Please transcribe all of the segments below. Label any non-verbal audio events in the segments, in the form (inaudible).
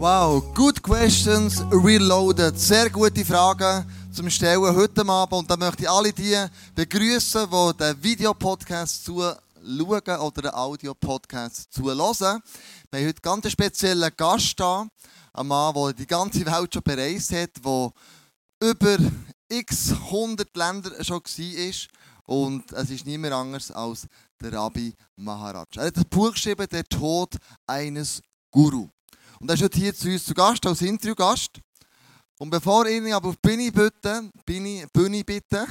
Wow, good questions, reloaded. Sehr gute Fragen zum Stellen heute Abend. Und da möchte ich alle die begrüßen, die den Videopodcast zuschauen oder den Audio-Podcast zuhören. Wir haben heute einen ganz speziellen Gast da, ein Mann, der die ganze Welt schon bereist hat, der über x 100 Länder schon war. Und es ist niemand anders als der Rabbi Maharaj. Er hat das Buch geschrieben, Der Tod eines Guru. Und er ist heute hier zu uns zu Gast, als Interviewgast. Und bevor ich ihn aber auf die Bühne bitte, Bühne, Bühne bitte,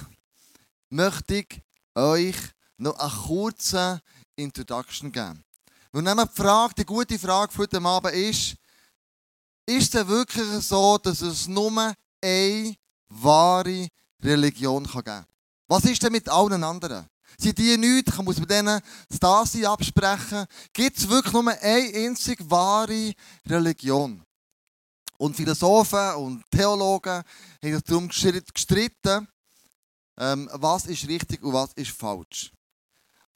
möchte ich euch noch eine kurze Introduction geben. Und dann die Frage, die gute Frage für heute Abend ist, ist es wirklich so, dass es nur eine wahre Religion geben kann? Was ist denn mit allen anderen? Sind die nichts? Muss man denen das Dasein absprechen? Gibt es wirklich nur eine einzige wahre Religion? Und Philosophen und Theologen haben darum gestritten, ähm, was ist richtig und was ist falsch.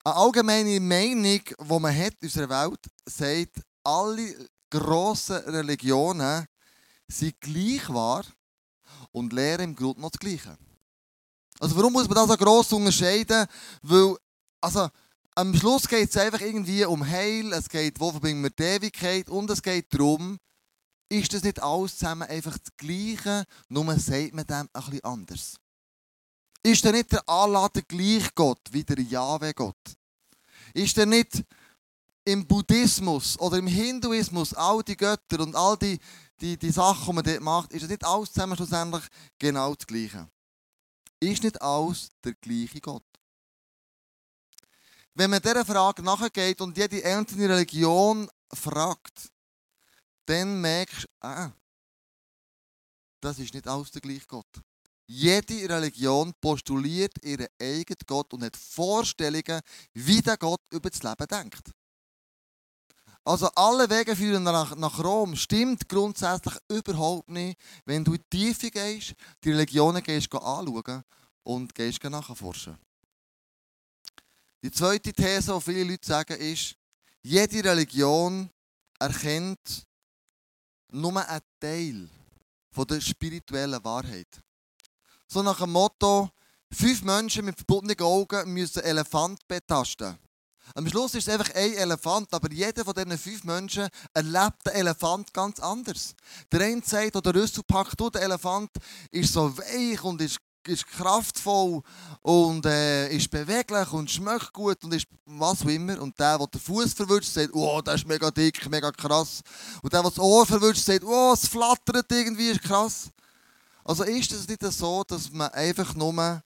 Eine allgemeine Meinung, die man hat in unserer Welt, sagt, alle grossen Religionen sind gleich wahr und lehren im Grunde noch das Gleiche. Also warum muss man das so gross unterscheiden? Weil, also, am Schluss geht es einfach irgendwie um Heil, es geht, wo verbinden wir die Ewigkeit und es geht darum, ist das nicht alles zusammen einfach das Gleiche, nur sagt man dem bisschen anders. Ist denn nicht der Allah der gleiche Gott wie der Jahwe-Gott? Ist denn nicht im Buddhismus oder im Hinduismus all die Götter und all die, die, die Sachen, die man dort macht, ist das nicht alles zusammen schlussendlich genau das Gleiche? Ist nicht alles der gleiche Gott? Wenn man dieser Frage nachgeht und jede einzelne Religion fragt, dann merkst du, ah, das ist nicht alles der gleiche Gott. Jede Religion postuliert ihren eigenen Gott und hat Vorstellungen, wie der Gott über das Leben denkt. Also alle Wege führen nach, nach Rom. Stimmt grundsätzlich überhaupt nicht, wenn du in die Tiefe gehst, die Religionen gehst anschauen und gehst nachforschen. Die zweite These, die viele Leute sagen, ist, jede Religion erkennt nur einen Teil von der spirituellen Wahrheit. So nach dem Motto, fünf Menschen mit verbundenen Augen müssen Elefant betasten. Am Schluss ist es einfach ein Elefant, aber jeder von diesen fünf Menschen erlebt den Elefant ganz anders. Der eine sagt, oder der Rüssel packt, der Elefant ist so weich und ist, ist kraftvoll und äh, ist beweglich und schmeckt gut und ist was auch immer. Und der, der den Fuß verwünscht, sagt, oh, der ist mega dick, mega krass. Und der, der das Ohr verwünscht, sagt, oh, es flattert irgendwie, ist krass. Also ist es nicht so, dass man einfach nur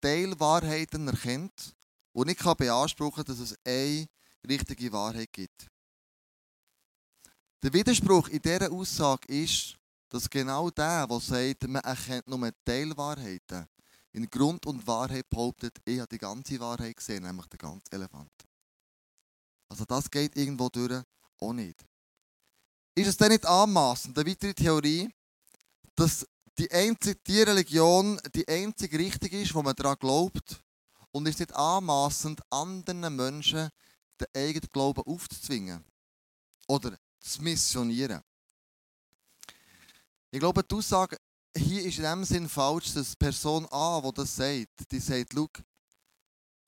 Teilwahrheiten erkennt und ich kann beanspruchen, dass es eine richtige Wahrheit gibt. Der Widerspruch in dieser Aussage ist, dass genau der, der sagt, man erkennt nur Teilwahrheiten, in Grund und Wahrheit behauptet, ich habe die ganze Wahrheit gesehen, nämlich den ganzen Elefant. Also das geht irgendwo durch auch nicht. Ist es denn nicht anmaßend, eine weitere Theorie, dass die einzige die Religion die einzige richtig ist, wo man daran glaubt, und ist nicht anmaßend, anderen Menschen den eigenen Glauben aufzuzwingen oder zu missionieren. Ich glaube, die Aussage hier ist in dem Sinn falsch, dass die Person A, die das sagt, die sagt, schau,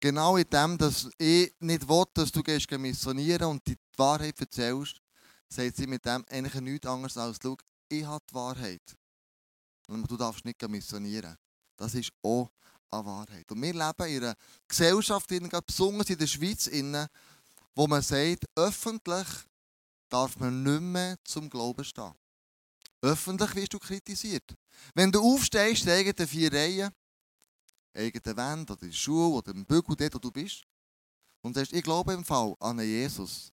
genau in dem, dass ich nicht will, dass du gehst missionieren und die Wahrheit erzählst, sagt sie mit dem eigentlich nichts anderes als, schau, ich habe die Wahrheit. Und du darfst nicht missionieren. Das ist auch eine Wahrheit. Und wir leben in einer Gesellschaft, besonders in der Schweiz, wo man sagt, öffentlich darf man nicht mehr zum Glauben stehen. Öffentlich wirst du kritisiert. Wenn du aufstehst, in eigenen vier Reihen, eigenen Wände oder in der Schule oder im Bügel, dort wo du bist, und sagst, ich glaube im Fall an Jesus,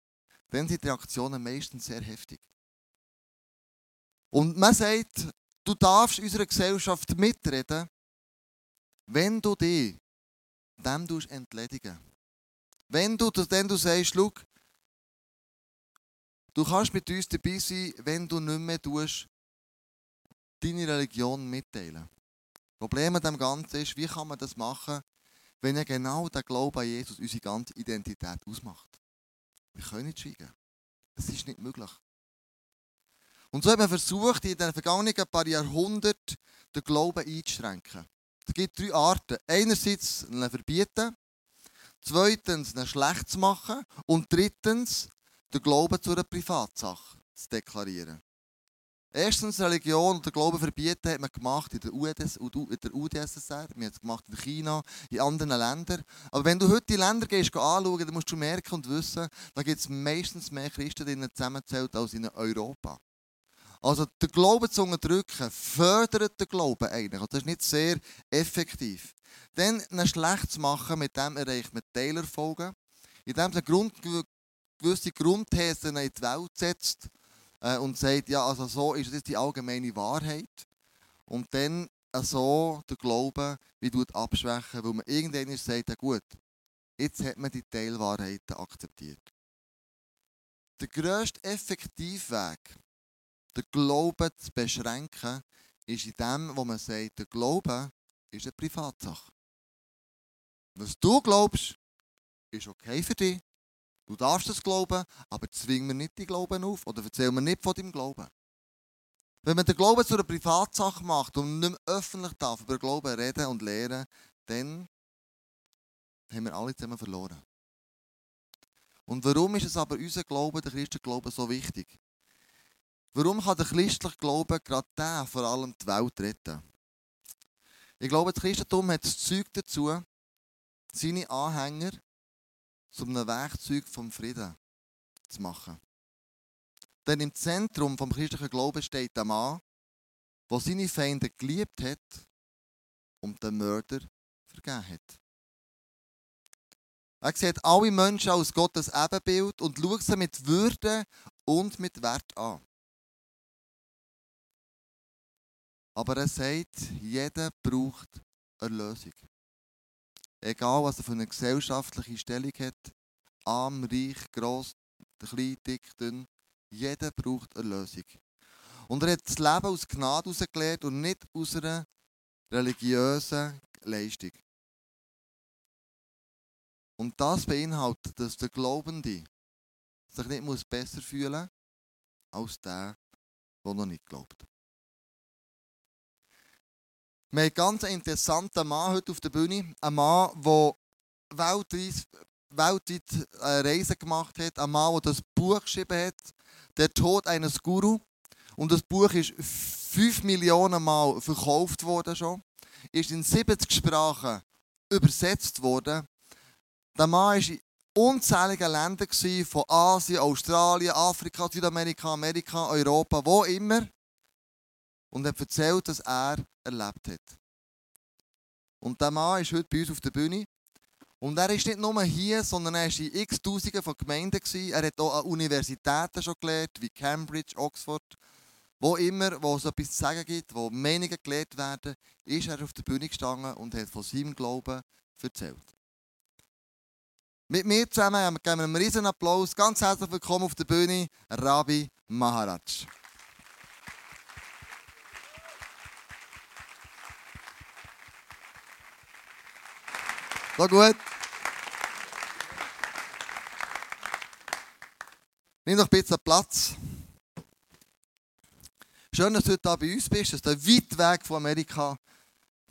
dann sind die Reaktionen meistens sehr heftig. Und man sagt, du darfst unserer Gesellschaft mitreden, wenn du dich dem entledigen Wenn du, denn du sagst, schau, du kannst mit uns dabei sein, wenn du nicht mehr tust, deine Religion mitteilen. Das Problem an dem Ganzen ist, wie kann man das machen, wenn ja genau der Glaube an Jesus unsere ganze Identität ausmacht. Wir können nicht schweigen. Es ist nicht möglich. Und so hat man versucht, in den vergangenen paar Jahrhunderten den Glauben einzuschränken. Es gibt drei Arten. Einerseits ihn verbieten, zweitens ihn schlecht zu machen und drittens den Glauben zu einer Privatsache zu deklarieren. Erstens, Religion und der Glauben verbieten hat man gemacht in der, UDS, in der UdSSR, wir haben es gemacht in China, in anderen Ländern. Aber wenn du heute die Länder gehst, anschauen, dann musst du merken und wissen, da gibt es meistens mehr Christen drinnen zusammenzählt als in Europa. Also der Glauben zu unterdrücken, fördert den Glauben eigentlich. Also, das ist nicht sehr effektiv. Dann einen schlecht zu machen, mit dem erreicht man Teilerfolge. Indem man Grund, gewisse Grundthesen in die Welt setzt äh, und sagt, ja, also so ist das die allgemeine Wahrheit. Und dann äh, so den Glauben wie abschwächen, weil man irgendwann sagt, ja gut, jetzt hat man die Teilwahrheiten akzeptiert. Der grösste Effektivweg, den Glauben zu beschränken, ist in dem, wo man sagt, der Glaube ist eine Privatsache. Was du glaubst, ist okay für dich. Du darfst es glauben, aber zwing mir nicht die Glauben auf oder erzähl mir nicht von deinem Glauben. Wenn man den Glauben zu einer Privatsache macht und nicht mehr öffentlich darf über Glauben reden und lehren, dann haben wir alle zusammen verloren. Und warum ist es aber unser Glaube, der Christenglaube, so wichtig? Warum kann der christliche Glaube gerade der vor allem die Welt retten? Ich glaube, das Christentum hat das Zeug dazu, seine Anhänger zu einem Werkzeug vom Frieden zu machen. Denn im Zentrum vom christlichen Glauben steht der Mann, der seine Feinde geliebt hat und den Mörder vergeben hat. Er sieht alle Menschen als Gottes Ebenbild und schaut sie mit Würde und mit Wert an. Aber er sagt, jeder braucht Erlösung. Egal, was er für eine gesellschaftliche Stellung hat, arm, reich, gross, klein, dick, dünn, jeder braucht Erlösung. Und er hat das Leben aus Gnade herausgelehrt und nicht aus einer religiösen Leistung. Und das beinhaltet, dass der Glaubende sich nicht besser fühlen muss als der, der noch nicht glaubt. Wir haben einen ganz interessanten Mann heute auf der Bühne. Ein Mann, der weltweit, weltweit Reisen gemacht hat. Ein Mann, der das Buch geschrieben hat. Der Tod eines Guru. Und das Buch ist 5 Millionen Mal verkauft worden schon. Ist in 70 Sprachen übersetzt worden. Der Mann war in unzähligen Ländern, von Asien, Australien, Afrika, Südamerika, Amerika, Europa, wo immer und hat erzählt, dass er erlebt hat. Und der Mann ist heute bei uns auf der Bühne. Und er ist nicht nur hier, sondern er war in x Tausenden von Gemeinden. Er hat auch an Universitäten schon gelernt, wie Cambridge, Oxford. Wo immer, wo es etwas zu sagen gibt, wo Meinungen gelehrt werden, ist er auf der Bühne gestanden und hat von seinem Glauben erzählt. Mit mir zusammen geben wir einen riesen Applaus. Ganz herzlich willkommen auf der Bühne, Rabbi Maharaj. So gut. Nimm ein bisschen Platz. Schön, dass du heute bei uns bist, dass du einen weiten Weg von Amerika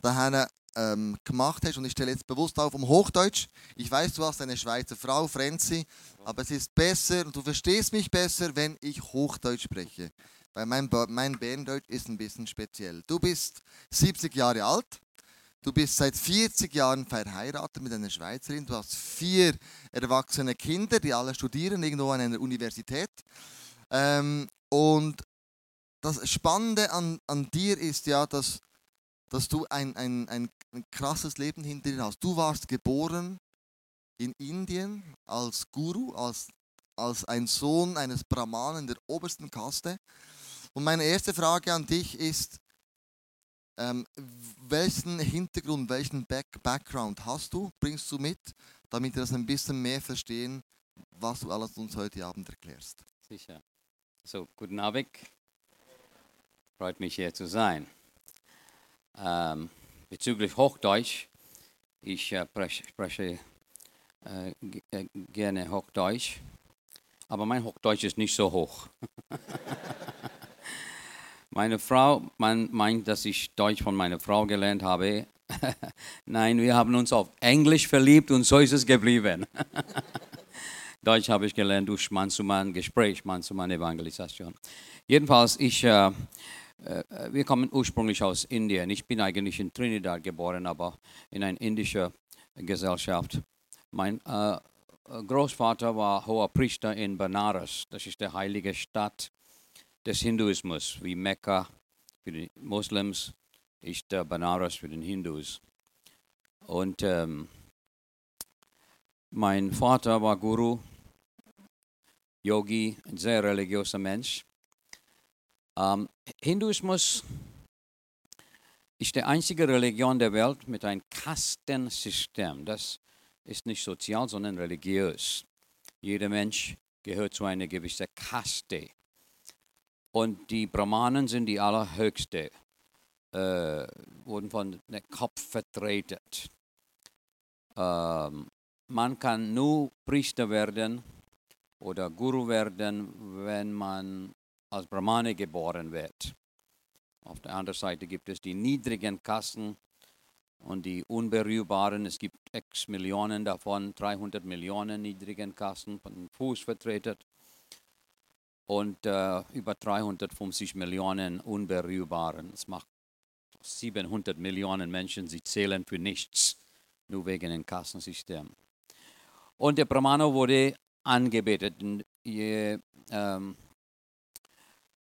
dahin ähm, gemacht hast. Und ich stelle jetzt bewusst auf um Hochdeutsch. Ich weiß, du hast eine Schweizer Frau, Frenzi, aber es ist besser und du verstehst mich besser, wenn ich Hochdeutsch spreche. Weil mein, mein Berndeutsch ist ein bisschen speziell. Du bist 70 Jahre alt. Du bist seit 40 Jahren verheiratet mit einer Schweizerin. Du hast vier erwachsene Kinder, die alle studieren irgendwo an einer Universität. Ähm, und das Spannende an, an dir ist ja, dass, dass du ein, ein, ein, krasses Leben hinter dir hast. Du warst geboren in Indien als Guru, als, als ein Sohn eines Brahmanen der obersten Kaste. Und meine erste Frage an dich ist, ähm, welchen Hintergrund, welchen Back Background hast du, bringst du mit, damit wir das ein bisschen mehr verstehen, was du alles uns heute Abend erklärst? Sicher. So, guten Abend. Freut mich hier zu sein. Ähm, bezüglich Hochdeutsch, ich äh, spreche äh, äh, gerne Hochdeutsch, aber mein Hochdeutsch ist nicht so hoch. (laughs) Meine Frau man meint, dass ich Deutsch von meiner Frau gelernt habe. (laughs) Nein, wir haben uns auf Englisch verliebt und so ist es geblieben. (laughs) Deutsch habe ich gelernt durch Mann-zu-Mann-Gespräch, Mann-zu-Mann-Evangelisation. Jedenfalls, ich, äh, äh, wir kommen ursprünglich aus Indien. Ich bin eigentlich in Trinidad geboren, aber in einer indischen Gesellschaft. Mein äh, Großvater war hoher Priester in Benares. Das ist die heilige Stadt des Hinduismus, wie Mekka für die Moslems ist der Benares für den Hindus. Und ähm, mein Vater war Guru, Yogi, ein sehr religiöser Mensch. Ähm, Hinduismus ist die einzige Religion der Welt mit einem Kastensystem. Das ist nicht sozial, sondern religiös. Jeder Mensch gehört zu einer gewissen Kaste. Und die Brahmanen sind die allerhöchste, äh, wurden von dem Kopf vertreten. Ähm, man kann nur Priester werden oder Guru werden, wenn man als Brahmane geboren wird. Auf der anderen Seite gibt es die niedrigen Kassen und die unberührbaren. Es gibt x Millionen davon, 300 Millionen niedrigen Kassen von Fuß vertreten und äh, über 350 Millionen unberührbaren. Das macht 700 Millionen Menschen, sie zählen für nichts, nur wegen dem Kassensystem. Und der Brahmana wurde angebetet. Je, ähm,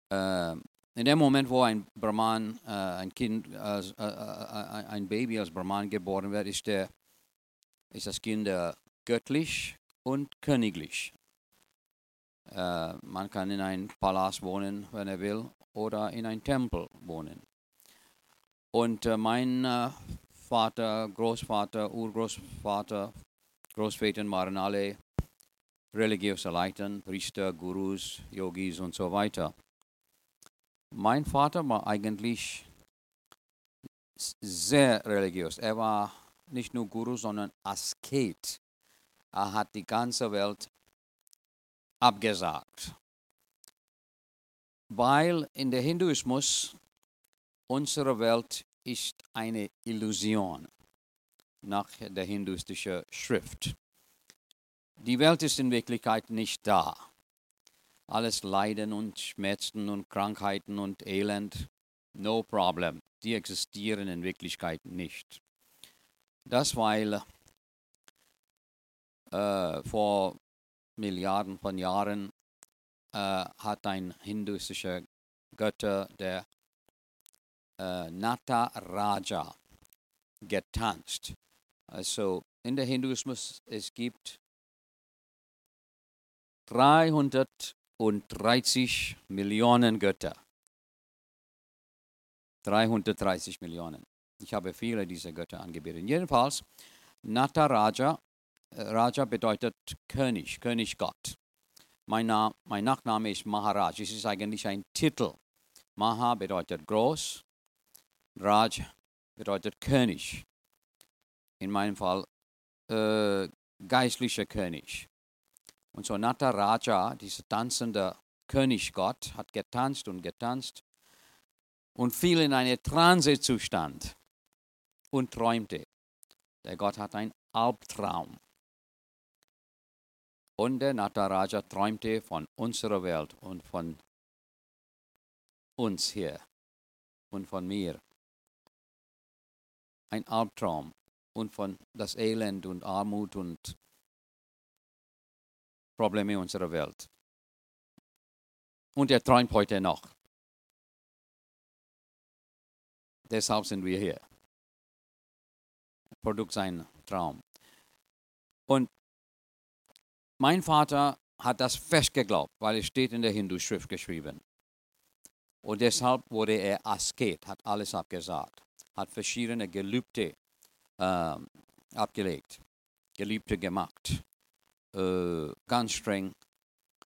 äh, in dem Moment, wo ein Brahman, äh, ein Kind, äh, ein Baby als Brahman geboren wird, ist, der, ist das Kind göttlich und königlich. Äh, man kann in einem Palast wohnen, wenn er will, oder in einem Tempel wohnen. Und äh, mein äh, Vater, Großvater, Urgroßvater, Großväter waren alle religiöse Leiter, Priester, Gurus, Yogis und so weiter. Mein Vater war eigentlich sehr religiös. Er war nicht nur Guru, sondern Asket. Er hat die ganze Welt abgesagt. Weil in der Hinduismus unsere Welt ist eine Illusion nach der hinduistischen Schrift. Die Welt ist in Wirklichkeit nicht da. Alles Leiden und Schmerzen und Krankheiten und Elend, no problem. Die existieren in Wirklichkeit nicht. Das weil äh, vor Milliarden von Jahren äh, hat ein hinduistischer Götter, der äh, Nataraja, getanzt. Also in der Hinduismus es gibt 330 Millionen Götter. 330 Millionen. Ich habe viele dieser Götter angebetet. Jedenfalls, Nataraja Raja bedeutet König, König Gott. Mein, Name, mein Nachname ist Maharaj. Es ist eigentlich ein Titel. Maha bedeutet groß, Raj bedeutet König. In meinem Fall äh, geistlicher König. Und so Nata Raja, dieser tanzende Königgott, hat getanzt und getanzt und fiel in einen Transezustand und träumte. Der Gott hat einen Albtraum. Und der Nataraja träumte von unserer Welt und von uns hier und von mir. Ein Albtraum und von das Elend und Armut und Probleme unserer Welt. Und er träumt heute noch. Deshalb sind wir hier. Produkt sein Traum. Und mein Vater hat das fest geglaubt, weil es steht in der Hindu-Schrift geschrieben. Und deshalb wurde er Asket, hat alles abgesagt, hat verschiedene Gelübde äh, abgelegt, Gelübde gemacht, äh, ganz streng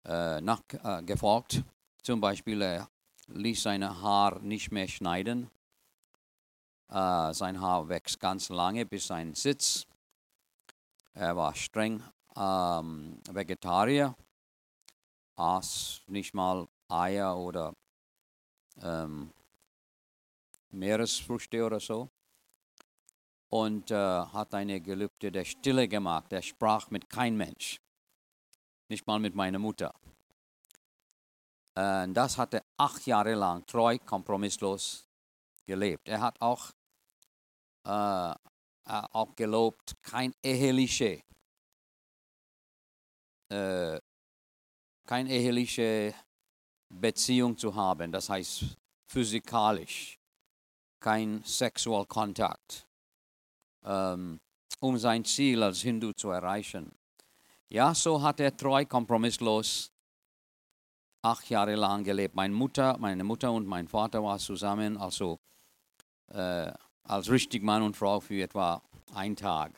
äh, nachgefolgt. Zum Beispiel, er ließ sein Haar nicht mehr schneiden. Äh, sein Haar wächst ganz lange bis sein Sitz. Er war streng ähm, Vegetarier, aß nicht mal Eier oder ähm, Meeresfrüchte oder so. Und äh, hat eine Gelübde der Stille gemacht. Der sprach mit kein Mensch. Nicht mal mit meiner Mutter. Äh, das hat er acht Jahre lang treu, kompromisslos gelebt. Er hat auch, äh, auch gelobt, kein eheliche, äh, kein eheliche Beziehung zu haben. Das heißt physikalisch kein Sexualkontakt, ähm, um sein Ziel als Hindu zu erreichen. Ja, so hat er treu, kompromisslos acht Jahre lang gelebt. Meine Mutter, meine Mutter und mein Vater waren zusammen, also äh, als richtig Mann und Frau für etwa einen Tag.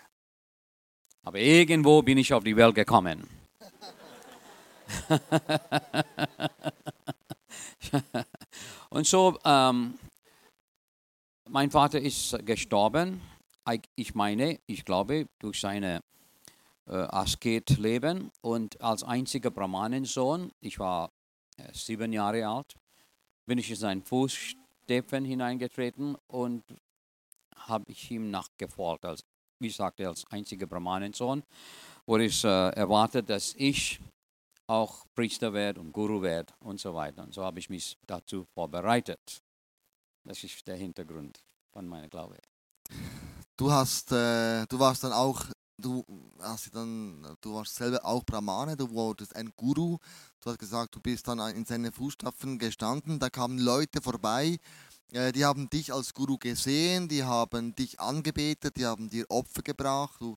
Aber irgendwo bin ich auf die Welt gekommen. (laughs) und so ähm, mein Vater ist gestorben. Ich meine, ich glaube, durch seine äh, Asket-Leben und als einziger Brahmanensohn, ich war äh, sieben Jahre alt, bin ich in seinen Fußstapfen hineingetreten und habe ich ihm nachgefolgt. Als, wie sagte, als einziger Brahmanensohn wurde es äh, erwartet, dass ich auch Priester werde und Guru werde und so weiter. Und so habe ich mich dazu vorbereitet. Das ist der Hintergrund von meinem Glaube. Du hast, äh, du warst dann auch, du hast dann, du warst selber auch Brahmane, du wurdest ein Guru. Du hast gesagt, du bist dann in seine Fußstapfen gestanden. Da kamen Leute vorbei, äh, die haben dich als Guru gesehen, die haben dich angebetet, die haben dir Opfer gebracht. Du,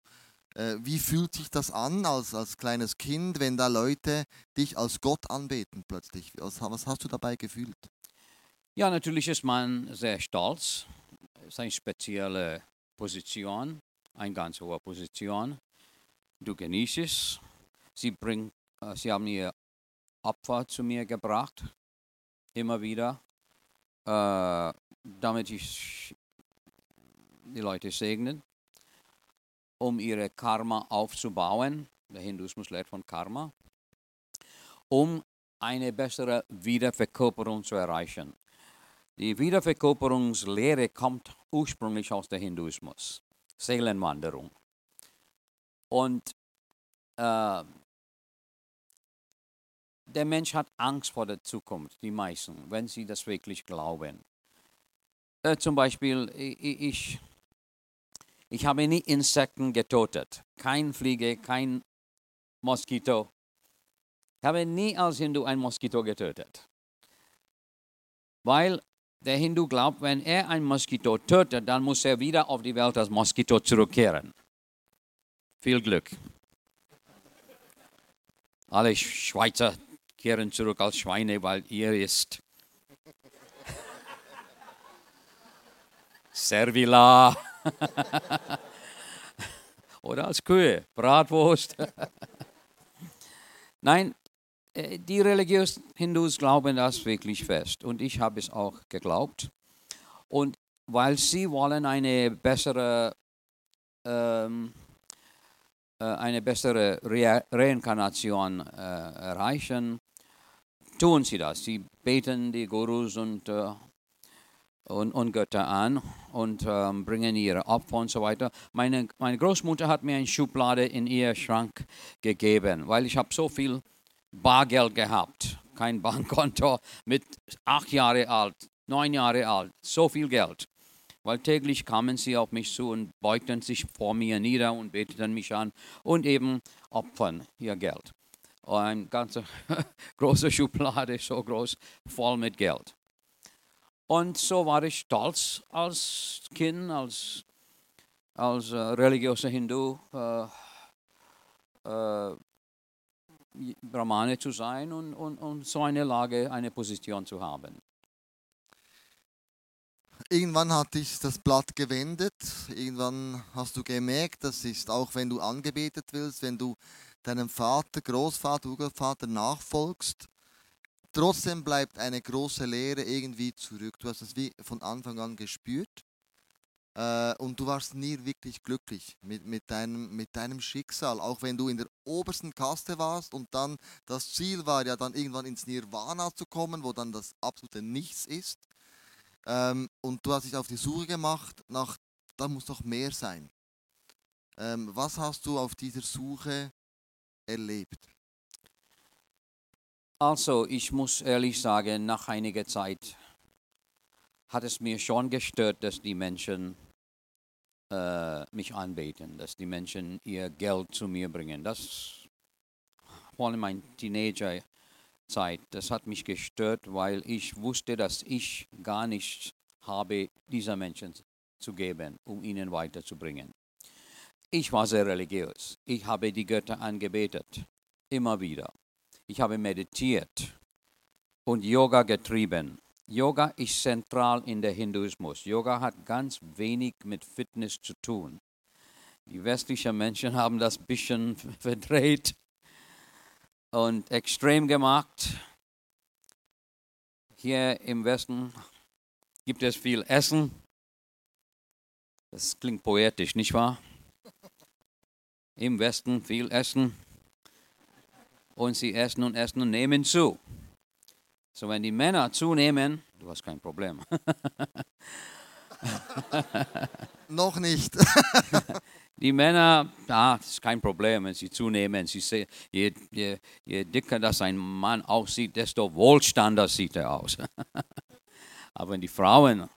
wie fühlt sich das an als, als kleines Kind, wenn da Leute dich als Gott anbeten plötzlich? Was, was hast du dabei gefühlt? Ja, natürlich ist man sehr stolz. Es ist eine spezielle Position, eine ganz hohe Position. Du genießt es. Sie, bring, äh, sie haben ihr Opfer zu mir gebracht, immer wieder, äh, damit ich die Leute segnen, um ihre Karma aufzubauen. Der Hinduismus lehrt von Karma, um eine bessere Wiederverkörperung zu erreichen. Die Wiederverkörperungslehre kommt ursprünglich aus dem Hinduismus, Seelenwanderung. Und äh, der Mensch hat Angst vor der Zukunft, die meisten, wenn sie das wirklich glauben. Äh, zum Beispiel, ich, ich habe nie Insekten getötet, kein Fliege, kein Moskito. Ich habe nie als Hindu ein Moskito getötet. Weil der Hindu glaubt, wenn er ein Moskito tötet, dann muss er wieder auf die Welt als Moskito zurückkehren. Viel Glück. Alle Schweizer kehren zurück als Schweine, weil ihr ist (laughs) Servila. (laughs) Oder als Kühe, Bratwurst. (laughs) Nein, äh, die religiösen Hindus glauben das wirklich fest und ich habe es auch geglaubt. Und weil sie wollen eine bessere, ähm, äh, eine bessere Re Reinkarnation äh, erreichen, tun sie das. Sie beten die Gurus und, äh, und, und, Götter an und ähm, bringen ihre Opfer und so weiter. Meine, meine Großmutter hat mir eine Schublade in ihr Schrank gegeben, weil ich habe so viel Bargeld gehabt, kein (laughs) Bankkonto, mit acht Jahre alt, neun Jahre alt, so viel Geld. Weil täglich kamen sie auf mich zu und beugten sich vor mir nieder und beteten mich an und eben opfern ihr Geld. Eine ganze (laughs) große Schublade, so groß, voll mit Geld. Und so war ich stolz als Kind, als, als äh, religiöser Hindu, äh, äh, Brahmane zu sein und, und, und so eine Lage, eine Position zu haben. Irgendwann hat dich das Blatt gewendet. Irgendwann hast du gemerkt, das ist auch, wenn du angebetet willst, wenn du deinem Vater, Großvater, Urgroßvater nachfolgst, trotzdem bleibt eine große Lehre irgendwie zurück. Du hast es wie von Anfang an gespürt. Äh, und du warst nie wirklich glücklich mit, mit, deinem, mit deinem Schicksal, auch wenn du in der obersten Kaste warst und dann das Ziel war ja dann irgendwann ins Nirvana zu kommen, wo dann das absolute Nichts ist. Ähm, und du hast dich auf die Suche gemacht nach, da muss noch mehr sein. Ähm, was hast du auf dieser Suche erlebt? Also, ich muss ehrlich sagen, nach einiger Zeit hat es mir schon gestört, dass die Menschen äh, mich anbeten, dass die Menschen ihr Geld zu mir bringen. Das vor allem meine Teenagerzeit, das hat mich gestört, weil ich wusste, dass ich gar nichts habe, dieser Menschen zu geben, um ihnen weiterzubringen. Ich war sehr religiös. Ich habe die Götter angebetet, immer wieder. Ich habe meditiert und Yoga getrieben. Yoga ist zentral in der Hinduismus. Yoga hat ganz wenig mit Fitness zu tun. Die westlichen Menschen (laughs) haben das ein bisschen (laughs) verdreht und extrem gemacht. Hier im Westen gibt es viel Essen. Das klingt poetisch, nicht wahr? Im Westen viel Essen. Und sie essen und essen und nehmen zu. So, wenn die Männer zunehmen, du hast kein Problem. (laughs) Noch nicht. (laughs) die Männer, ah, das ist kein Problem, wenn sie zunehmen. Sie sehen, je, je, je dicker das ein Mann aussieht, desto wohlstander sieht er aus. (laughs) Aber wenn die Frauen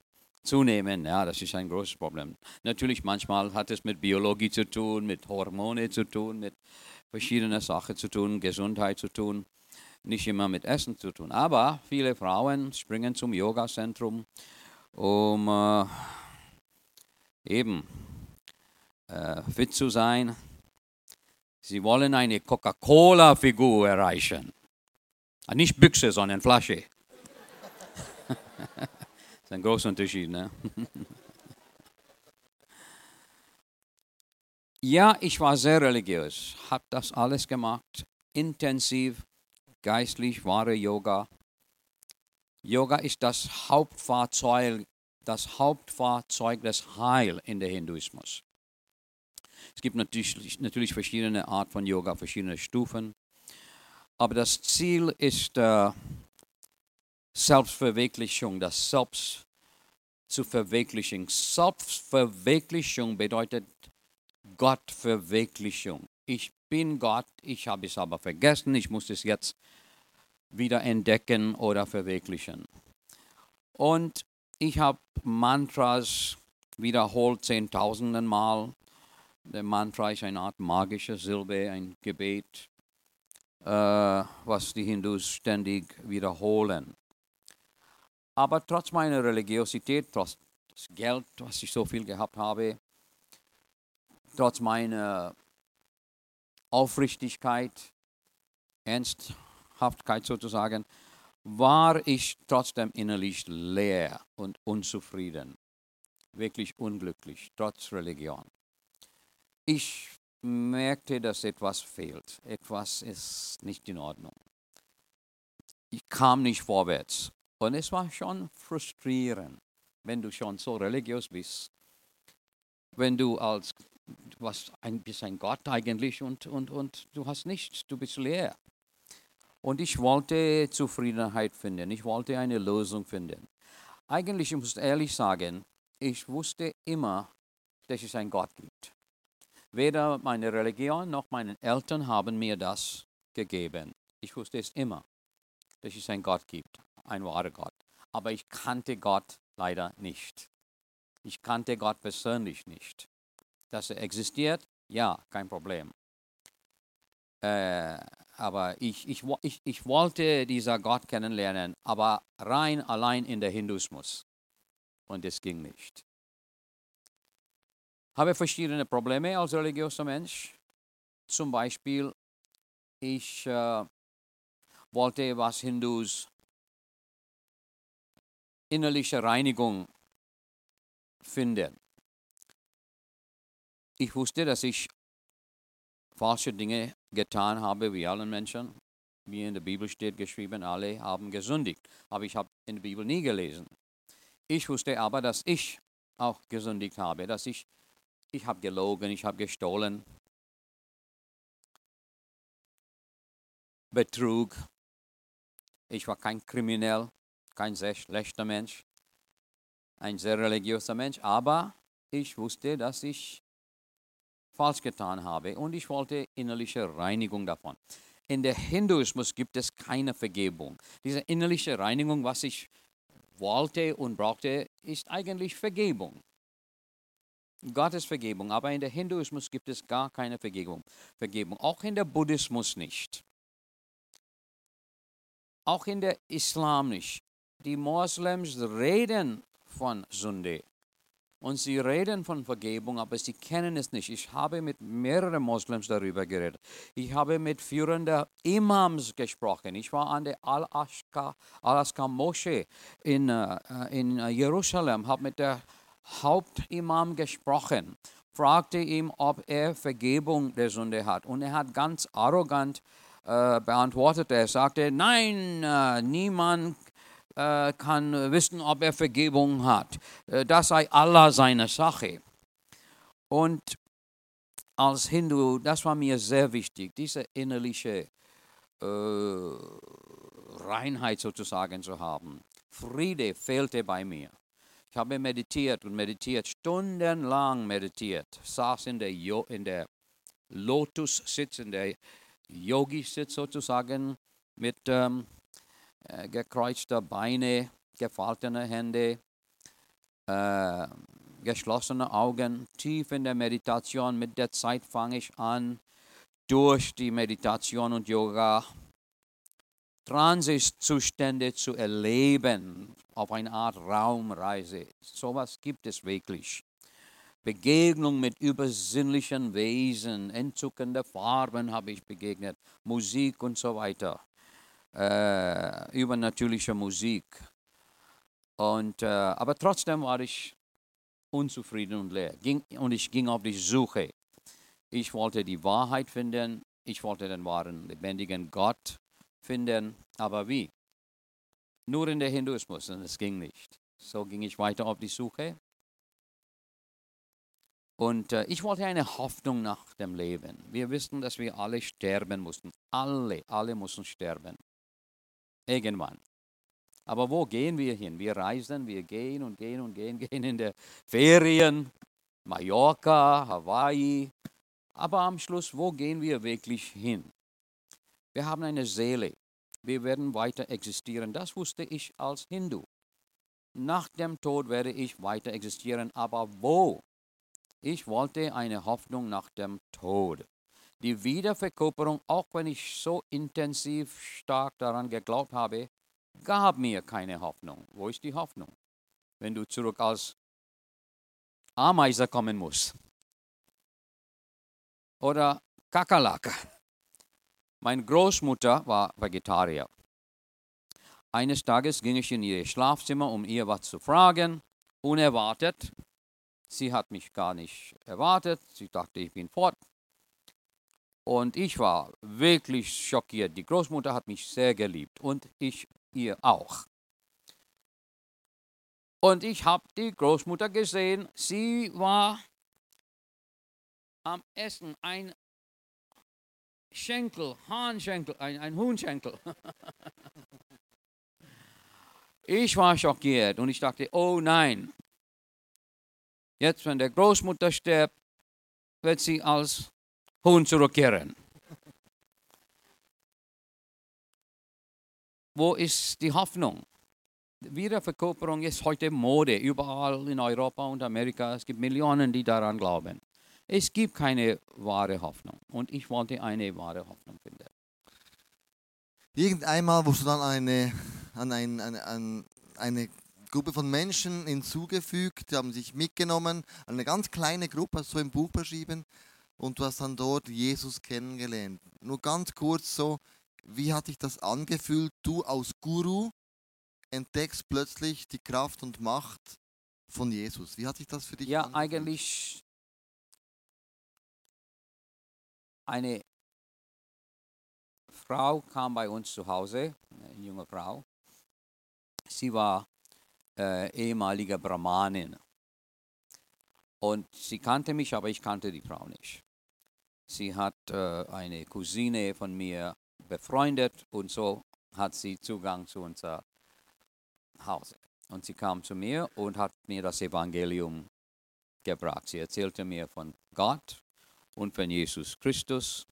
zunehmen, ja, das ist ein großes Problem. Natürlich, manchmal hat es mit Biologie zu tun, mit Hormone zu tun, mit verschiedenen Sachen zu tun, Gesundheit zu tun nicht immer mit Essen zu tun. Aber viele Frauen springen zum Yoga-Zentrum, um äh, eben äh, fit zu sein. Sie wollen eine Coca-Cola-Figur erreichen. Ah, nicht Büchse, sondern Flasche. (laughs) das ist ein großer Unterschied. Ne? (laughs) ja, ich war sehr religiös, habe das alles gemacht, intensiv geistlich wahre Yoga. Yoga ist das Hauptfahrzeug, das Hauptfahrzeug des Heil in der Hinduismus. Es gibt natürlich, natürlich verschiedene Arten von Yoga, verschiedene Stufen. Aber das Ziel ist äh, Selbstverwirklichung, das Selbst zu verwirklichen. Selbstverwirklichung bedeutet Gottverwirklichung. Ich bin Gott, ich habe es aber vergessen, ich muss es jetzt wieder entdecken oder verwirklichen. Und ich habe Mantras wiederholt zehntausenden Mal. Der Mantra ist eine Art magische Silbe, ein Gebet, äh, was die Hindus ständig wiederholen. Aber trotz meiner Religiosität, trotz des Geld, was ich so viel gehabt habe, trotz meiner Aufrichtigkeit, Ernsthaftigkeit sozusagen, war ich trotzdem innerlich leer und unzufrieden, wirklich unglücklich, trotz Religion. Ich merkte, dass etwas fehlt, etwas ist nicht in Ordnung. Ich kam nicht vorwärts und es war schon frustrierend, wenn du schon so religiös bist, wenn du als du hast ein bisschen Gott eigentlich und, und, und du hast nichts, du bist leer. Und ich wollte Zufriedenheit finden, ich wollte eine Lösung finden. Eigentlich, ich muss ehrlich sagen, ich wusste immer, dass es einen Gott gibt. Weder meine Religion noch meine Eltern haben mir das gegeben. Ich wusste es immer, dass es einen Gott gibt, ein wahrer Gott. Aber ich kannte Gott leider nicht. Ich kannte Gott persönlich nicht dass er existiert, ja, kein Problem. Äh, aber ich, ich, ich, ich wollte dieser Gott kennenlernen, aber rein allein in der Hinduismus. Und es ging nicht. Habe verschiedene Probleme als religiöser Mensch. Zum Beispiel, ich äh, wollte, was Hindus innerliche Reinigung finden ich wusste, dass ich falsche Dinge getan habe, wie alle Menschen. Wie in der Bibel steht geschrieben, alle haben gesündigt. Aber ich habe in der Bibel nie gelesen. Ich wusste aber, dass ich auch gesündigt habe, dass ich, ich habe gelogen, ich habe gestohlen, Betrug, ich war kein Kriminell, kein sehr schlechter Mensch, ein sehr religiöser Mensch, aber ich wusste, dass ich falsch getan habe und ich wollte innerliche Reinigung davon. In der Hinduismus gibt es keine Vergebung. Diese innerliche Reinigung, was ich wollte und brauchte, ist eigentlich Vergebung. Gottes Vergebung. Aber in der Hinduismus gibt es gar keine Vergebung. Vergebung. Auch in der Buddhismus nicht. Auch in der Islam nicht. Die Moslems reden von Sünde. Und sie reden von Vergebung, aber sie kennen es nicht. Ich habe mit mehreren Moslems darüber geredet. Ich habe mit führenden Imams gesprochen. Ich war an der Al-Ashqa Al Moschee in, äh, in Jerusalem, habe mit der Hauptimam gesprochen, fragte ihm, ob er Vergebung der Sünde hat. Und er hat ganz arrogant äh, beantwortet. Er sagte, nein, äh, niemand kann wissen, ob er Vergebung hat. Äh, das sei Allah seine Sache. Und als Hindu, das war mir sehr wichtig, diese innerliche äh, Reinheit sozusagen zu haben. Friede fehlte bei mir. Ich habe meditiert und meditiert, stundenlang meditiert, saß in der, jo in der Lotus-Sitz, in der Yogi-Sitz sozusagen, mit ähm, äh, gekreuzte Beine, gefaltene Hände, äh, geschlossene Augen, tief in der Meditation. Mit der Zeit fange ich an, durch die Meditation und Yoga Transitzustände zu erleben, auf eine Art Raumreise. Sowas gibt es wirklich. Begegnung mit übersinnlichen Wesen, entzückende Farben habe ich begegnet, Musik und so weiter äh, übernatürliche Musik. Und, äh, aber trotzdem war ich unzufrieden und leer. Ging, und ich ging auf die Suche. Ich wollte die Wahrheit finden. Ich wollte den wahren, lebendigen Gott finden. Aber wie? Nur in der Hinduismus und es ging nicht. So ging ich weiter auf die Suche. Und äh, ich wollte eine Hoffnung nach dem Leben. Wir wissen, dass wir alle sterben mussten. Alle, alle mussten sterben. Irgendwann. Aber wo gehen wir hin? Wir reisen, wir gehen und gehen und gehen, (laughs) gehen in der Ferien, Mallorca, Hawaii. Aber am Schluss, wo gehen wir wirklich hin? Wir haben eine Seele. Wir werden weiter existieren. Das wusste ich als Hindu. Nach dem Tod werde ich weiter existieren. Aber wo? Ich wollte eine Hoffnung nach dem Tod die Wiederverkörperung, auch wenn ich so intensiv stark daran geglaubt habe, gab mir keine Hoffnung. Wo ist die Hoffnung? Wenn du zurück als Ameise kommen musst. Oder Kakerlake. Meine Großmutter war Vegetarier. Eines Tages ging ich in ihr Schlafzimmer, um ihr was zu fragen. Unerwartet. Sie hat mich gar nicht erwartet. Sie dachte, ich bin fort. Und ich war wirklich schockiert. Die Großmutter hat mich sehr geliebt und ich ihr auch. Und ich habe die Großmutter gesehen, sie war am Essen ein Schenkel, Hahnschenkel, ein, ein Huhnschenkel. (laughs) ich war schockiert und ich dachte, oh nein, jetzt wenn der Großmutter stirbt, wird sie als Huhn zurückkehren. Wo ist die Hoffnung? Wiederverkörperung ist heute Mode, überall in Europa und Amerika. Es gibt Millionen, die daran glauben. Es gibt keine wahre Hoffnung. Und ich wollte eine wahre Hoffnung finden. Irgendeinmal wurdest du dann eine, an, ein, an, an eine Gruppe von Menschen hinzugefügt, die haben sich mitgenommen, eine ganz kleine Gruppe, so im Buch beschrieben, und du hast dann dort Jesus kennengelernt. Nur ganz kurz so, wie hat dich das angefühlt? Du als Guru entdeckst plötzlich die Kraft und Macht von Jesus. Wie hat sich das für dich Ja, angefühlt? eigentlich eine Frau kam bei uns zu Hause, eine junge Frau. Sie war äh, ehemalige Brahmanin. Und sie kannte mich, aber ich kannte die Frau nicht. Sie hat äh, eine Cousine von mir befreundet und so hat sie Zugang zu unser Hause. Und sie kam zu mir und hat mir das Evangelium gebracht. Sie erzählte mir von Gott und von Jesus Christus.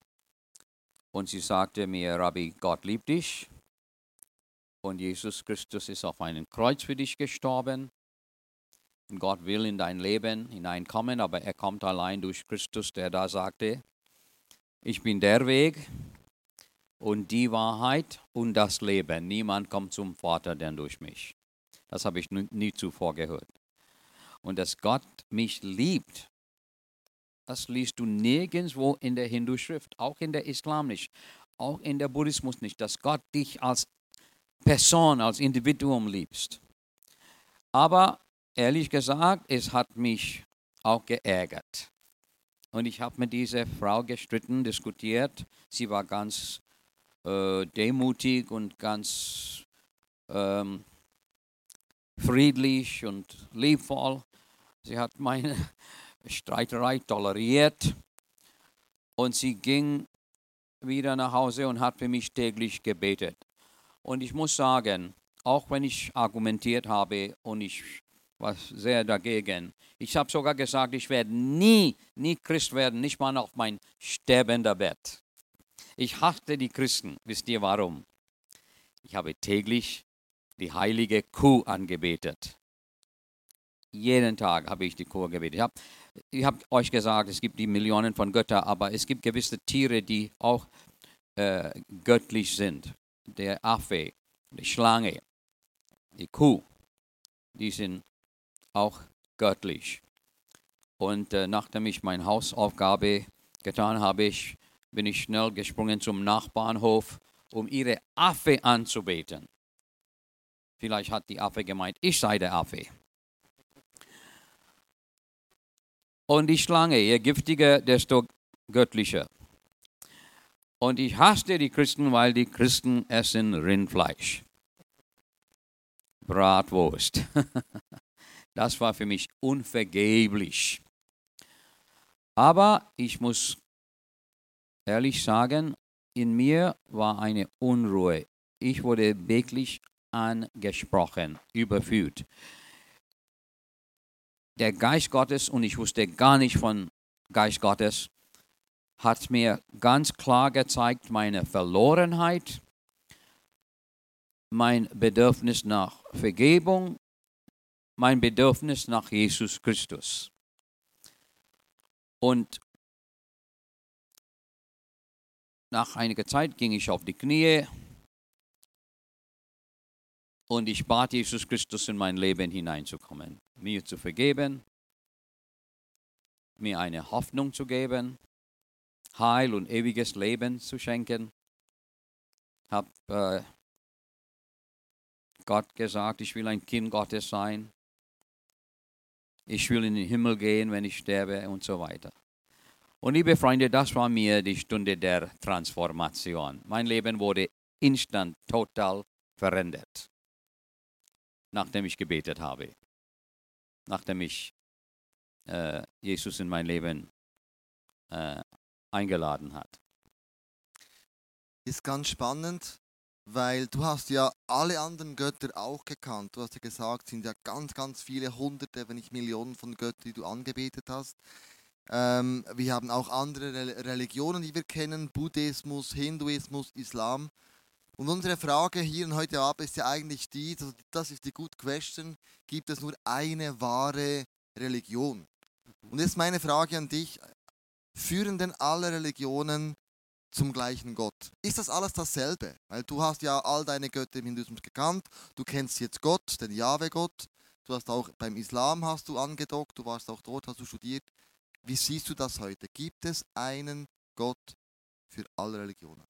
Und sie sagte mir, Rabbi, Gott liebt dich. Und Jesus Christus ist auf einem Kreuz für dich gestorben. Und Gott will in dein Leben hineinkommen, aber er kommt allein durch Christus, der da sagte, ich bin der Weg und die Wahrheit und das Leben. Niemand kommt zum Vater denn durch mich. Das habe ich nie zuvor gehört. Und dass Gott mich liebt, das liest du nirgendwo in der Hindu-Schrift, auch in der Islam nicht, auch in der Buddhismus nicht, dass Gott dich als Person, als Individuum liebst. Aber ehrlich gesagt, es hat mich auch geärgert. Und ich habe mit dieser Frau gestritten, diskutiert. Sie war ganz äh, demutig und ganz ähm, friedlich und liebvoll. Sie hat meine (laughs) Streiterei toleriert und sie ging wieder nach Hause und hat für mich täglich gebetet. Und ich muss sagen, auch wenn ich argumentiert habe und ich war sehr dagegen, ich habe sogar gesagt, ich werde nie, nie Christ werden, nicht mal auf mein sterbender Bett. Ich hasste die Christen. Wisst ihr warum? Ich habe täglich die heilige Kuh angebetet. Jeden Tag habe ich die Kuh gebetet. Ich habe hab euch gesagt, es gibt die Millionen von Göttern, aber es gibt gewisse Tiere, die auch äh, göttlich sind. Der Affe, die Schlange, die Kuh, die sind auch göttlich. Und äh, nachdem ich meine Hausaufgabe getan habe, ich, bin ich schnell gesprungen zum Nachbarnhof, um ihre Affe anzubeten. Vielleicht hat die Affe gemeint, ich sei der Affe. Und die Schlange, je giftiger, desto göttlicher. Und ich hasste die Christen, weil die Christen essen Rindfleisch. Bratwurst. (laughs) Das war für mich unvergeblich. Aber ich muss ehrlich sagen, in mir war eine Unruhe. Ich wurde wirklich angesprochen, überführt. Der Geist Gottes, und ich wusste gar nicht von Geist Gottes, hat mir ganz klar gezeigt, meine Verlorenheit, mein Bedürfnis nach Vergebung mein Bedürfnis nach Jesus Christus. Und nach einiger Zeit ging ich auf die Knie und ich bat Jesus Christus in mein Leben hineinzukommen, mir zu vergeben, mir eine Hoffnung zu geben, Heil und ewiges Leben zu schenken. Habe äh, Gott gesagt, ich will ein Kind Gottes sein ich will in den Himmel gehen, wenn ich sterbe und so weiter. Und liebe Freunde, das war mir die Stunde der Transformation. Mein Leben wurde instant, total verändert, nachdem ich gebetet habe, nachdem ich äh, Jesus in mein Leben äh, eingeladen hat. Ist ganz spannend, weil du hast ja alle anderen Götter auch gekannt. Du hast ja gesagt, es sind ja ganz, ganz viele Hunderte, wenn nicht Millionen von Göttern, die du angebetet hast. Ähm, wir haben auch andere Religionen, die wir kennen, Buddhismus, Hinduismus, Islam. Und unsere Frage hier und heute Abend ist ja eigentlich die, das ist die Good Question, gibt es nur eine wahre Religion? Und jetzt meine Frage an dich, führen denn alle Religionen zum gleichen Gott. Ist das alles dasselbe? Weil du hast ja all deine Götter im Hinduismus gekannt, du kennst jetzt Gott, den Jahwe-Gott, du hast auch beim Islam hast du angedockt, du warst auch dort, hast du studiert. Wie siehst du das heute? Gibt es einen Gott für alle Religionen?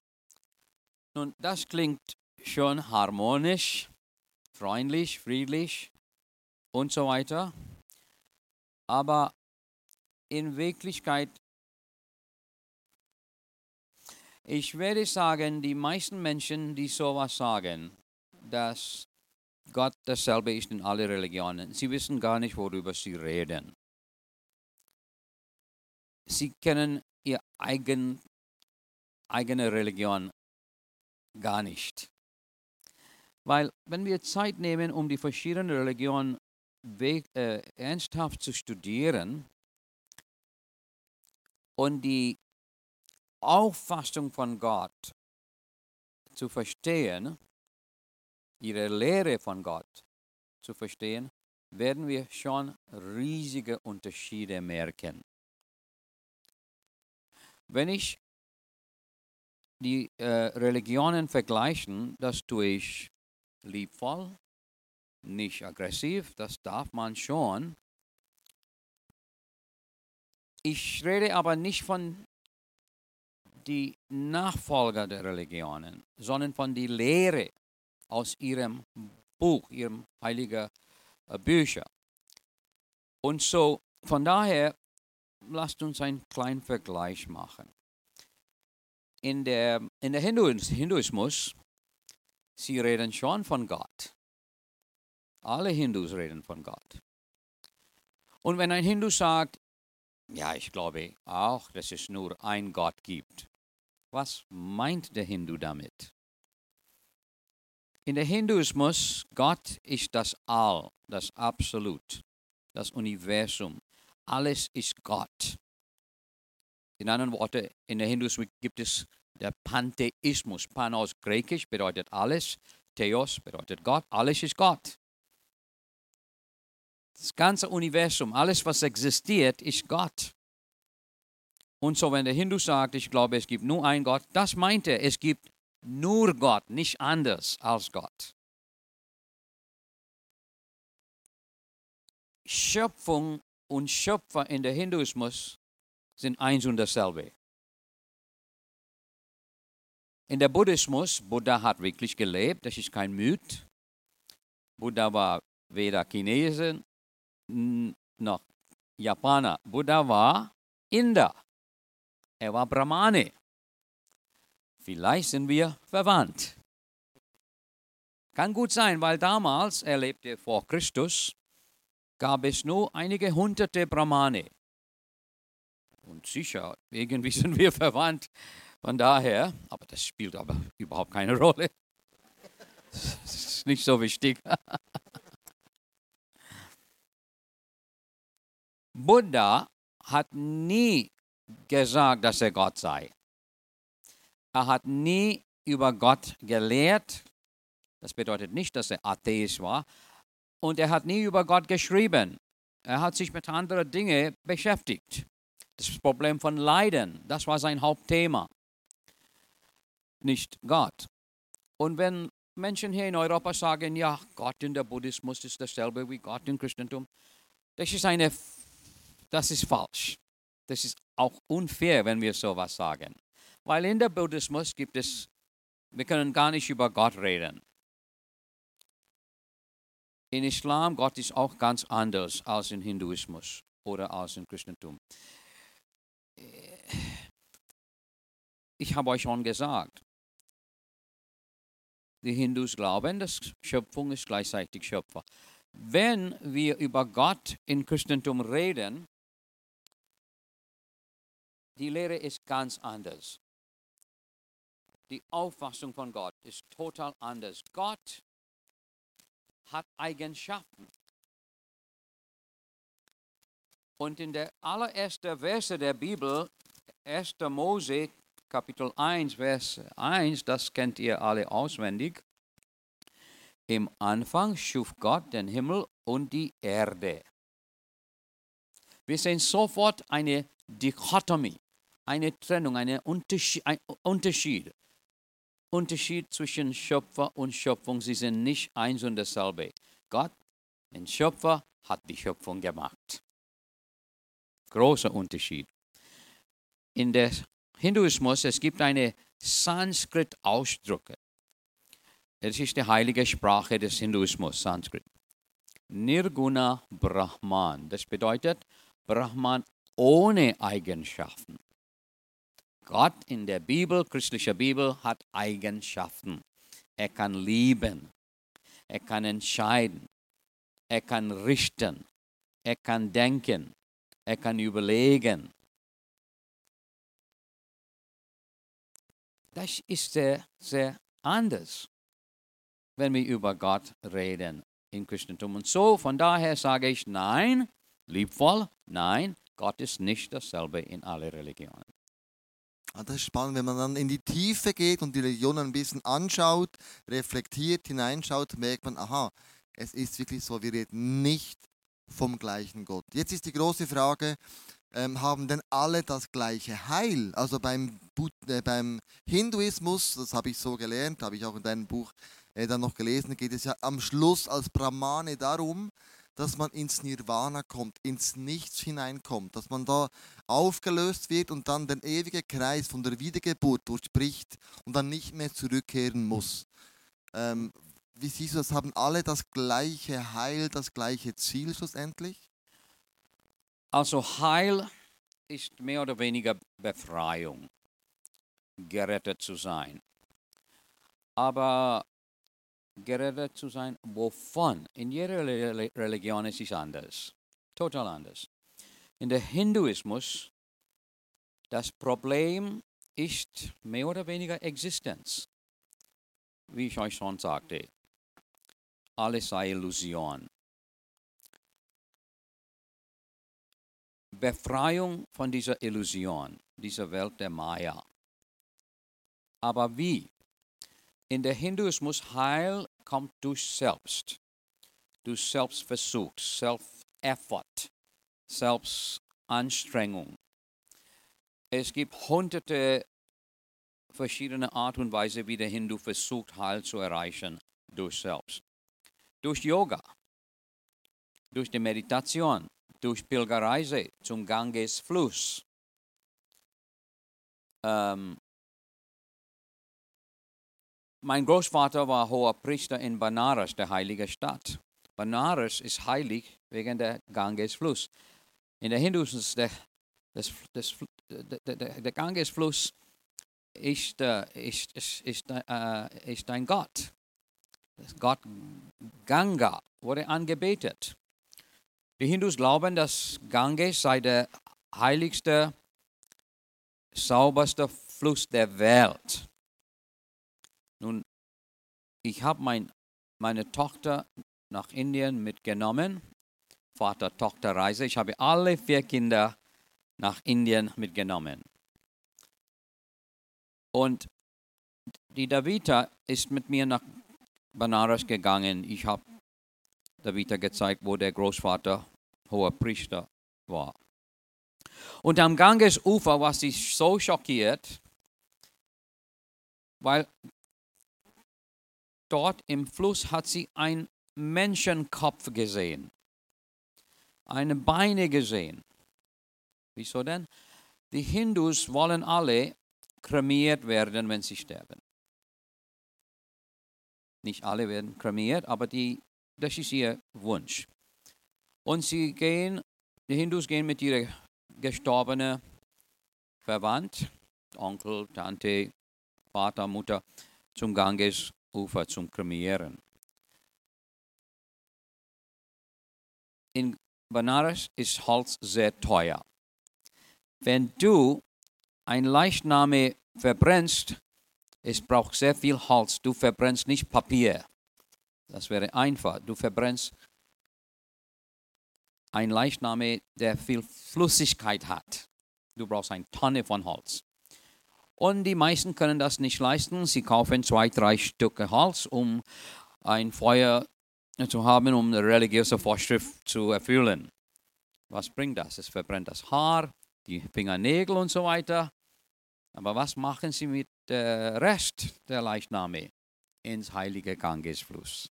Nun, das klingt schon harmonisch, freundlich, friedlich und so weiter. Aber in Wirklichkeit Ich werde sagen, die meisten Menschen, die sowas sagen, dass Gott dasselbe ist in allen Religionen, sie wissen gar nicht, worüber sie reden. sie kennen ihre eigen, eigene Religion gar nicht. Weil wenn wir Zeit nehmen, um die verschiedenen Religionen äh, ernsthaft zu studieren und die Auffassung von Gott zu verstehen, ihre Lehre von Gott zu verstehen, werden wir schon riesige Unterschiede merken. Wenn ich die äh, Religionen vergleichen, das tue ich liebvoll, nicht aggressiv, das darf man schon. Ich rede aber nicht von die Nachfolger der Religionen, sondern von die Lehre aus ihrem Buch, ihrem heiligen äh, Bücher. Und so, von daher, lasst uns einen kleinen Vergleich machen. In der, in der Hinduismus, sie reden schon von Gott. Alle Hindus reden von Gott. Und wenn ein Hindu sagt, ja, ich glaube auch, dass es nur ein Gott gibt, was meint der Hindu damit? In der Hinduismus, Gott ist das All, das Absolut, das Universum. Alles ist Gott. In anderen Worten, in der Hinduismus gibt es der Pantheismus. Pan aus Griechisch bedeutet alles, Theos bedeutet Gott, alles ist Gott. Das ganze Universum, alles, was existiert, ist Gott. Und so, wenn der Hindu sagt, ich glaube, es gibt nur einen Gott, das meint er, es gibt nur Gott, nicht anders als Gott. Schöpfung und Schöpfer in der Hinduismus sind eins und dasselbe. In der Buddhismus, Buddha hat wirklich gelebt, das ist kein Myth. Buddha war weder Chinesen noch Japaner. Buddha war Inder. Er war Brahmane. Vielleicht sind wir verwandt. Kann gut sein, weil damals, er lebte vor Christus, gab es nur einige hunderte Brahmane. Und sicher, irgendwie sind wir verwandt. Von daher, aber das spielt aber überhaupt keine Rolle. Das ist nicht so wichtig. (laughs) Buddha hat nie gesagt, dass er Gott sei. Er hat nie über Gott gelehrt. Das bedeutet nicht, dass er Atheist war. Und er hat nie über Gott geschrieben. Er hat sich mit anderen Dingen beschäftigt. Das Problem von Leiden, das war sein Hauptthema. Nicht Gott. Und wenn Menschen hier in Europa sagen, ja, Gott in der Buddhismus ist dasselbe wie Gott im Christentum, das ist, eine, das ist falsch. Das ist auch unfair, wenn wir sowas sagen. Weil in der Buddhismus gibt es, wir können gar nicht über Gott reden. In Islam, Gott ist auch ganz anders als in Hinduismus oder als im Christentum. Ich habe euch schon gesagt, die Hindus glauben, dass Schöpfung ist gleichzeitig Schöpfer. Wenn wir über Gott im Christentum reden, die Lehre ist ganz anders die Auffassung von Gott ist total anders. Gott hat Eigenschaften. Und in der allerersten Verse der Bibel, 1. Mose, Kapitel 1, Vers 1, das kennt ihr alle auswendig. Im Anfang schuf Gott den Himmel und die Erde. Wir sehen sofort eine Dichotomie, eine Trennung, einen Unterschied. Ein Unterschied. Unterschied zwischen Schöpfer und Schöpfung. Sie sind nicht eins und dasselbe. Gott, ein Schöpfer, hat die Schöpfung gemacht. Großer Unterschied. In der Hinduismus, es gibt eine Sanskrit-Ausdrucke. Es ist die heilige Sprache des Hinduismus, Sanskrit. Nirguna Brahman. Das bedeutet Brahman ohne Eigenschaften. Gott in der Bibel, christlicher Bibel, hat Eigenschaften. Er kann lieben, er kann entscheiden, er kann richten, er kann denken, er kann überlegen. Das ist sehr, sehr anders, wenn wir über Gott reden im Christentum. Und so, von daher sage ich nein, liebvoll, nein, Gott ist nicht dasselbe in allen Religionen. Ah, Das ist spannend, wenn man dann in die Tiefe geht und die Religion ein bisschen anschaut, reflektiert, hineinschaut, merkt man, aha, es ist wirklich so, wir reden nicht vom gleichen Gott. Jetzt ist die große Frage, ähm, haben denn alle das gleiche Heil? Also beim, Bud äh, beim Hinduismus, das habe ich so gelernt, habe ich auch in deinem Buch äh, dann noch gelesen, geht es ja am Schluss als Brahmane darum, dass man ins Nirvana kommt, ins Nichts hineinkommt, dass man da aufgelöst wird und dann den ewigen Kreis von der Wiedergeburt durchbricht und dann nicht mehr zurückkehren muss. Ähm, wie siehst du das? Haben alle das gleiche Heil, das gleiche Ziel schlussendlich? Also Heil ist mehr oder weniger Befreiung, gerettet zu sein. Aber gerettet zu sein, wovon? In jeder Reli- Religion ist es anders, total anders. In der Hinduismus, das Problem ist mehr oder weniger Existenz. Wie ich euch schon sagte, alles sei Illusion. Befreiung von dieser Illusion, dieser Welt der Maya. Aber wie? In der Hinduismus Heil kommt durch Selbst, durch Selbstversuch, Self-Effort, Selbstanstrengung. Es gibt hunderte verschiedene Art und Weise, wie der Hindu versucht, Heil zu erreichen durch Selbst. Durch Yoga, durch die Meditation, durch Pilgerreise zum Gangesfluss. Ähm, mein Großvater war hoher Priester in Banaras, der heilige Stadt. Banaras ist heilig wegen der Gangesfluss. In der ist der, das, das, der, der Gangesfluss ist, äh, ist, ist, ist, äh, ist ein Gott. Das Gott Ganga wurde angebetet. Die Hindus glauben, dass Ganges sei der heiligste, sauberste Fluss der Welt. Ich habe mein, meine Tochter nach Indien mitgenommen, Vater-Tochter-Reise. Ich habe alle vier Kinder nach Indien mitgenommen. Und die Davita ist mit mir nach Banaras gegangen. Ich habe Davita gezeigt, wo der Großvater hoher Priester war. Und am Gangesufer war sie so schockiert, weil dort im Fluss hat sie einen Menschenkopf gesehen, eine Beine gesehen. Wieso denn? Die Hindus wollen alle kremiert werden, wenn sie sterben. Nicht alle werden kremiert, aber die, das ist ihr Wunsch. Und sie gehen, die Hindus gehen mit ihrer gestorbenen Verwandt, Onkel, Tante, Vater, Mutter, zum Gangesufer zum Kremieren. In Banaras ist Holz sehr teuer. Wenn du ein Leichname verbrennst, es braucht sehr viel Holz. Du verbrennst nicht Papier. Das wäre einfach. Du verbrennst ein Leichname, der viel Flüssigkeit hat. Du brauchst eine Tonne von Holz. Und die meisten können das nicht leisten. Sie kaufen zwei, drei Stücke Holz, um ein Feuer zu haben, um eine religiöse Vorschrift zu erfüllen. Was bringt das? Es verbrennt das Haar, die Fingernägel und so weiter. Aber was machen sie mit dem Rest der Leichname ins heilige Gangesfluss?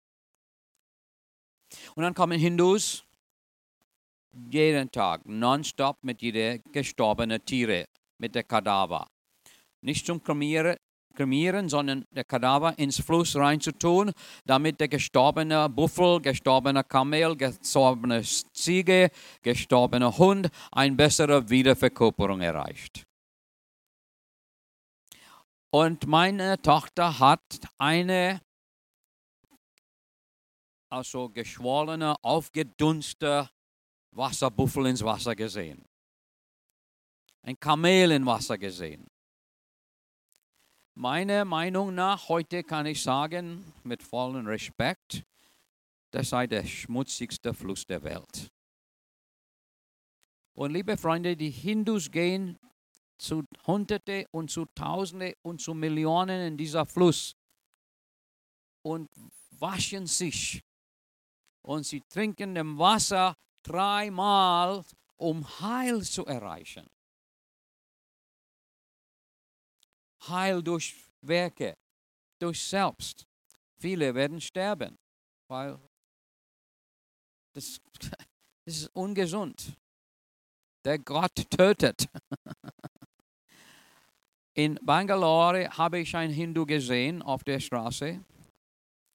Und dann kommen Hindus jeden Tag nonstop mit jeder gestorbenen Tiere, mit der Kadaver. Nicht zum Kremieren, sondern der Kadaver ins Fluss reinzutun, damit der gestorbene Buffel, gestorbene Kamel, gestorbene Ziege, gestorbene Hund eine bessere Wiederverkörperung erreicht. Und meine Tochter hat eine also geschwollene, aufgedunste Wasserbuffel ins Wasser gesehen. Ein Kamel im Wasser gesehen. Meiner Meinung nach, heute kann ich sagen, mit vollem Respekt, das sei der schmutzigste Fluss der Welt. Und liebe Freunde, die Hindus gehen zu Hunderte und zu Tausende und zu Millionen in dieser Fluss und waschen sich. Und sie trinken dem Wasser dreimal, um Heil zu erreichen. Heil durch Werke, durch Selbst. Viele werden sterben, weil das, (laughs) das ist ungesund. Der Gott tötet. (laughs) In Bangalore habe ich einen Hindu gesehen auf der Straße.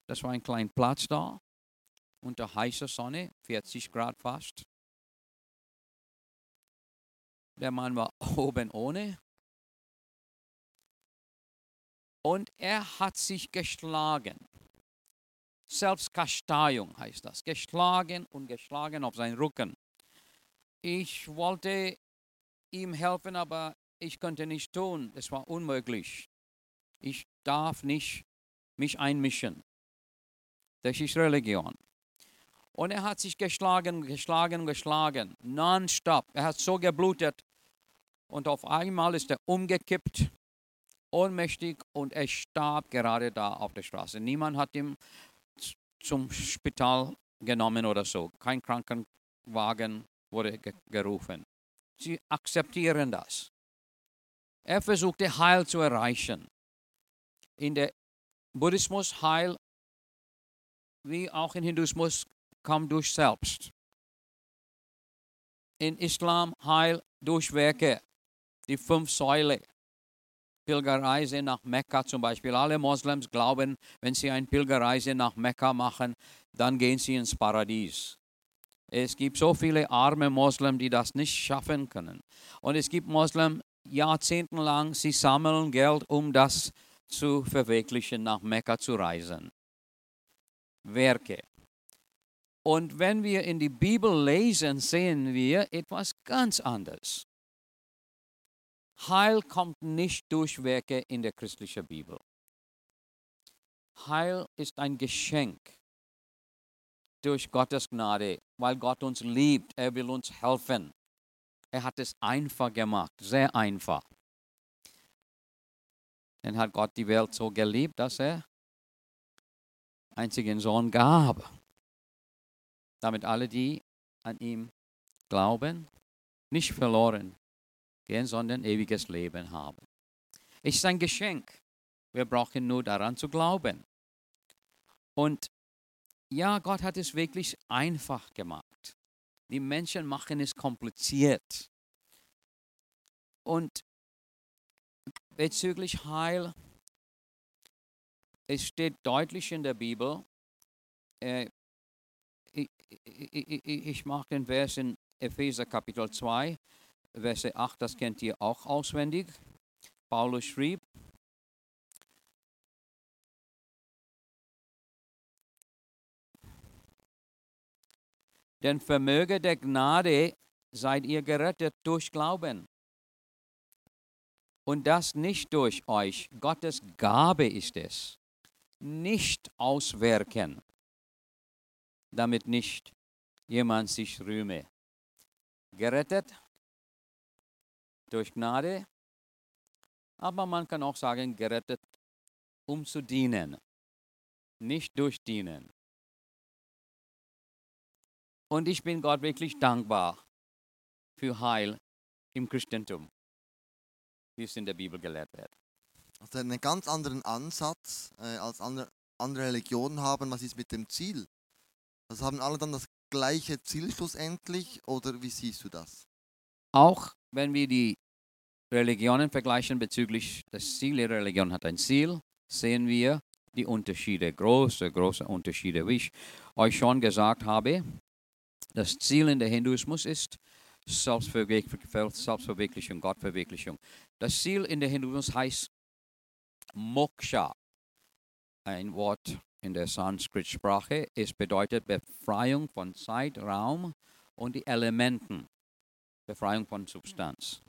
Das war ein kleiner Platz da, unter heißer Sonne, 40 Grad fast. Der Mann war (laughs) oben ohne. Und er hat sich geschlagen. Selbstkasteiung heißt das. Geschlagen und geschlagen auf seinen Rücken. Ich wollte ihm helfen, aber ich konnte nicht tun. Es war unmöglich. Ich darf nicht mich einmischen. Das ist Religion. Und er hat sich geschlagen, geschlagen, geschlagen, nonstop. Er hat so geblutet. Und auf einmal ist er umgekippt, ohnmächtig, und er starb gerade da auf der Straße. Niemand hat ihn zum Spital genommen oder so. Kein Krankenwagen wurde gerufen. Sie akzeptieren das. Er versuchte Heil zu erreichen. In der Buddhismus Heil, wie auch in Hinduismus, kam durch Selbst. In Islam Heil durch Werke, die fünf Säule. Pilgerreise nach Mekka zum Beispiel. Alle Moslems glauben, wenn sie eine Pilgerreise nach Mekka machen, dann gehen sie ins Paradies. Es gibt so viele arme Moslems, die das nicht schaffen können. Und es gibt Moslems, jahrzehntelang, sie sammeln Geld, um das zu verwirklichen, nach Mekka zu reisen. Werke. Und wenn wir in die Bibel lesen, sehen wir etwas ganz anderes. Heil kommt nicht durch Werke in der christlichen Bibel. Heil ist ein Geschenk durch Gottes Gnade, weil Gott uns liebt. Er will uns helfen. Er hat es einfach gemacht, sehr einfach. Dann hat Gott die Welt so geliebt, dass er einzigen Sohn gab, damit alle, die an ihm glauben, nicht verloren gehen, sondern ewiges Leben haben. Es ist ein Geschenk. Wir brauchen nur daran zu glauben. Und ja, Gott hat es wirklich einfach gemacht. Die Menschen machen es kompliziert. Und bezüglich Heil, es steht deutlich in der Bibel, äh, ich, ich, ich mache den Vers in Epheser Kapitel 2, Verse 8, das kennt ihr auch auswendig. Paulus schrieb, Denn Vermöge der Gnade seid ihr gerettet durch Glauben. Und das nicht durch euch. Gottes Gabe ist es. Nicht auswirken, damit nicht jemand sich rühme. Gerettet durch Gnade, aber man kann auch sagen, gerettet, um zu dienen, nicht durch Dienen. Und ich bin Gott wirklich dankbar für Heil im Christentum, wie es in der Bibel gelehrt wird. Also einen ganz anderen Ansatz äh, als andere, andere Religionen haben. Was ist mit dem Ziel? Also haben alle dann das gleiche Ziel schlussendlich oder wie siehst du das? Auch wenn wir die Religionen vergleichen bezüglich des Ziels, jede Religion hat ein Ziel, sehen wir die Unterschiede, große, große Unterschiede. Wie ich euch schon gesagt habe, das Ziel in der Hinduismus ist Selbstverwirklichung, Gottverwirklichung. Das Ziel in der Hinduismus heißt Moksha. Ein Wort in der Sanskrit-Sprache. Es bedeutet Befreiung von Zeit, Raum und die Elementen. Befreiung von Substanz.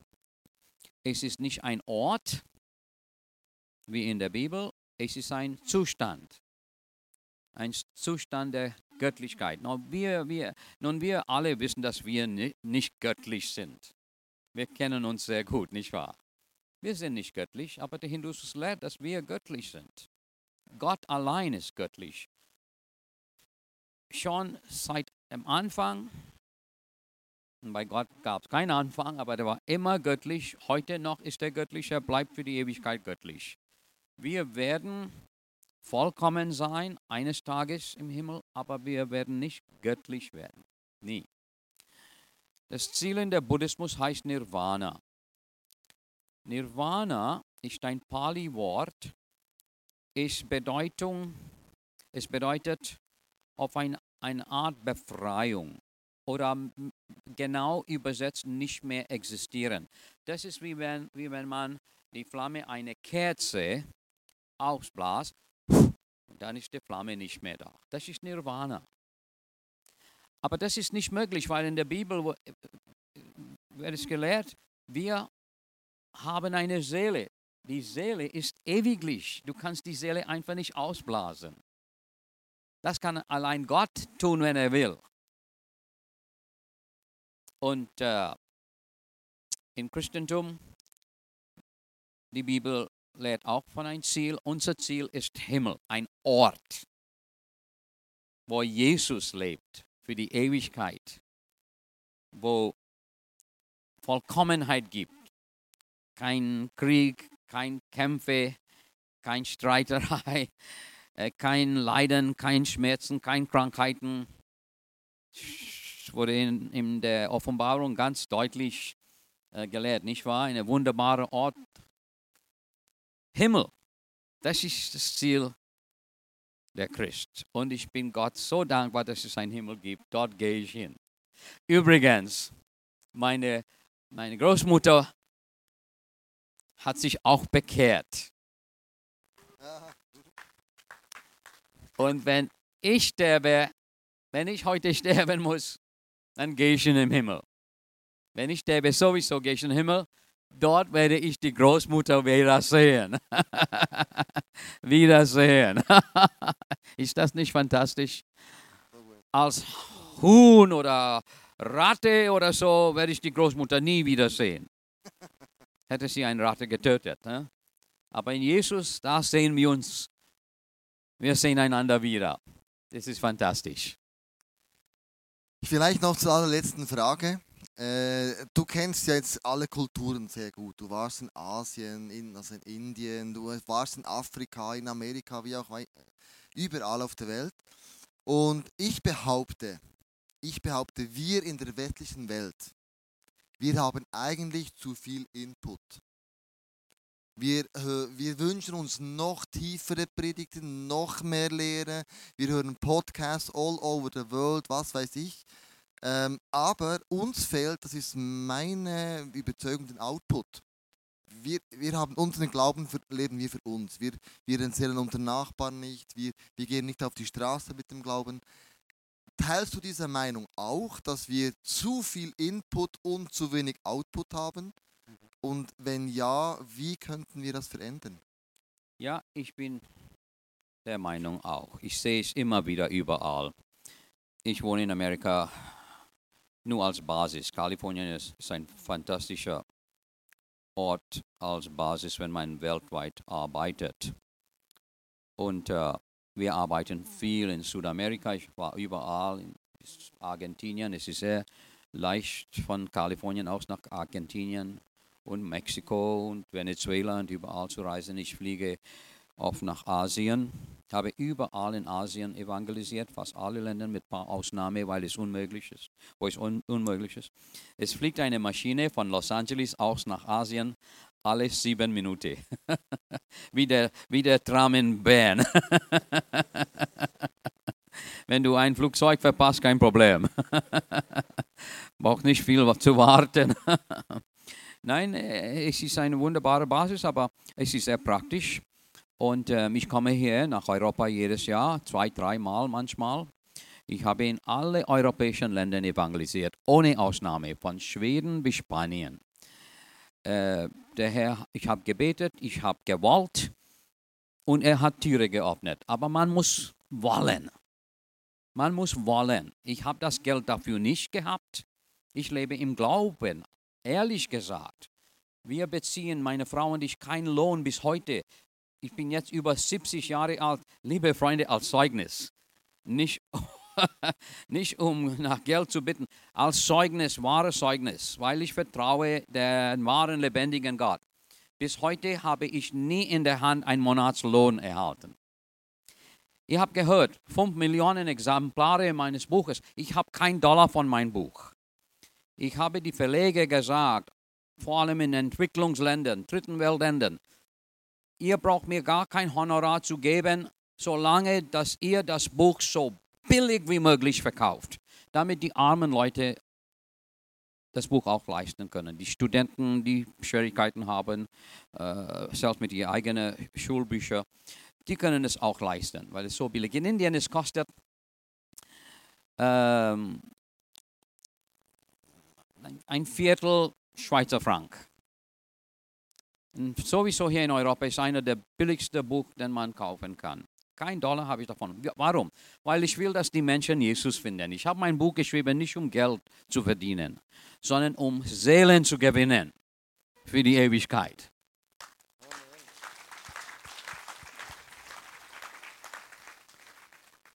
Es ist nicht ein Ort, wie in der Bibel. Es ist ein Zustand. Ein Zustand der Göttlichkeit. Nun wir, wir, nun, wir alle wissen, dass wir nicht göttlich sind. Wir kennen uns sehr gut, nicht wahr? Wir sind nicht göttlich, aber der Hinduismus lehrt, dass wir göttlich sind. Gott allein ist göttlich. Schon seit dem Anfang, bei Gott gab es keinen Anfang, aber der war immer göttlich. Heute noch ist er göttlich, er bleibt für die Ewigkeit göttlich. Wir werden vollkommen sein eines Tages im Himmel, aber wir werden nicht göttlich werden. Nie. Das Ziel in der Buddhismus heißt Nirvana. Nirvana ist ein Pali-Wort. Es, Bedeutung, es bedeutet auf ein, eine Art Befreiung oder genau übersetzt nicht mehr existieren. Das ist wie wenn, wie wenn man die Flamme einer Kerze ausbläst, dann ist die Flamme nicht mehr da. Das ist Nirvana. Aber das ist nicht möglich, weil in der Bibel wird es gelehrt, wir haben eine Seele. Die Seele ist ewiglich. Du kannst die Seele einfach nicht ausblasen. Das kann allein Gott tun, wenn er will. Und äh, im Christentum, die Bibel lehrt auch von einem Ziel. Unser Ziel ist Himmel, ein Ort, wo Jesus lebt für die Ewigkeit, wo Vollkommenheit gibt kein Krieg, kein Kämpfe, kein Streiterei, (laughs) äh, kein Leiden, kein Schmerzen, kein Krankheiten. Wurde in, in der Offenbarung ganz deutlich äh, gelehrt, nicht wahr? Ein wunderbarer Ort. Himmel, das ist das Ziel der Christ. Und ich bin Gott so dankbar, dass es einen Himmel gibt. Dort gehe ich hin. Übrigens, meine, meine Großmutter hat sich auch bekehrt. Und wenn ich sterbe, wenn ich heute (laughs) sterben muss, dann gehe ich in den Himmel. Wenn ich sterbe, sowieso gehe ich in den Himmel. Dort werde ich die Großmutter wiedersehen. (laughs) wiedersehen. (laughs) Ist das nicht fantastisch? Als Huhn oder Ratte oder so werde ich die Großmutter nie wiedersehen hätte sie eine Ratte getötet. Ne? Aber in Jesus, da sehen wir uns, wir sehen einander wieder. Das ist fantastisch. Vielleicht noch zur allerletzten Frage. Äh, du kennst ja jetzt alle Kulturen sehr gut. Du warst in Asien, in, also in Indien, du warst in Afrika, in Amerika, wie auch überall auf der Welt. Und ich behaupte, ich behaupte, wir in der westlichen Welt, wir haben eigentlich zu viel Input. Wir, äh, wir wünschen uns noch tiefere Predigten, noch mehr Lehre. Wir hören Podcasts all over the world, was weiß ich. Ähm, aber uns fehlt, das ist meine Überzeugung, den Output. Wir, wir haben unseren Glauben, für, leben wir für uns. Wir, wir erzählen unseren Nachbarn nicht. Wir, wir gehen nicht auf die Straße mit dem Glauben. Teilst du diese Meinung auch, dass wir zu viel Input und zu wenig Output haben? Und wenn ja, wie könnten wir das verändern? Ja, ich bin der Meinung auch. Ich sehe es immer wieder überall. Ich wohne in Amerika nur als Basis. Kalifornien ist, ist ein fantastischer Ort als Basis, wenn man weltweit arbeitet. Und äh, wir arbeiten viel in Südamerika. Ich war überall in Argentinien. Es ist sehr leicht von Kalifornien aus nach Argentinien und Mexiko und Venezuela und überall zu reisen. Ich fliege oft nach Asien, habe überall in Asien evangelisiert, fast alle Länder mit ein paar Ausnahmen, weil es unmöglich ist, wo es un unmöglich ist. Es fliegt eine Maschine von Los Angeles aus nach Asien alle sieben Minuten. (laughs) wie, der, wie der Tram in Bern. (laughs) Wenn du ein Flugzeug verpasst, kein Problem. (laughs) Braucht nicht viel zu warten. Nein, äh, es ist eine wunderbare Basis, aber es ist sehr praktisch. Und äh, ich komme hier nach Europa jedes Jahr, zwei, dreimal manchmal. Ich habe in alle europäischen Ländern evangelisiert, ohne Ausnahme, von Schweden bis Spanien. Äh, der Herr, ich habe gebetet, ich habe gewollt und er hat Türe geöffnet. Aber man muss wollen. Man muss wollen. Ich habe das Geld dafür nicht gehabt. Ich lebe im Glauben, ehrlich gesagt. Wir beziehen, meine Frau und ich, keinen Lohn bis heute. Ich bin jetzt über 70 Jahre alt, liebe Freunde, als Zeugnis. Nicht, (laughs) nicht um nach Geld zu bitten, als Zeugnis, wahres Zeugnis, weil ich vertraue den wahren, lebendigen Gott. Bis heute habe ich nie in der Hand einen Monatslohn erhalten. Ihr habt gehört, 5 Millionen Exemplare meines Buches. Ich habe keinen Dollar von meinem Buch. Ich habe die Verleger gesagt, vor allem in Entwicklungsländern, dritten Weltländern, ihr braucht mir gar kein Honorar zu geben, solange dass ihr das Buch so billig wie möglich verkauft, damit die armen Leute das Buch auch leisten können. Die Studenten, die Schwierigkeiten haben, äh, selbst mit ihren eigenen Schulbüchern, die können es auch leisten, weil es so billig in Indien es kostet. Ähm, ein Viertel Schweizer Frank. Und sowieso hier in Europa ist einer der billigsten Buch, den man kaufen kann. Kein Dollar habe ich davon. Warum? Weil ich will, dass die Menschen Jesus finden. Ich habe mein Buch geschrieben, nicht um Geld zu verdienen, sondern um Seelen zu gewinnen für die Ewigkeit.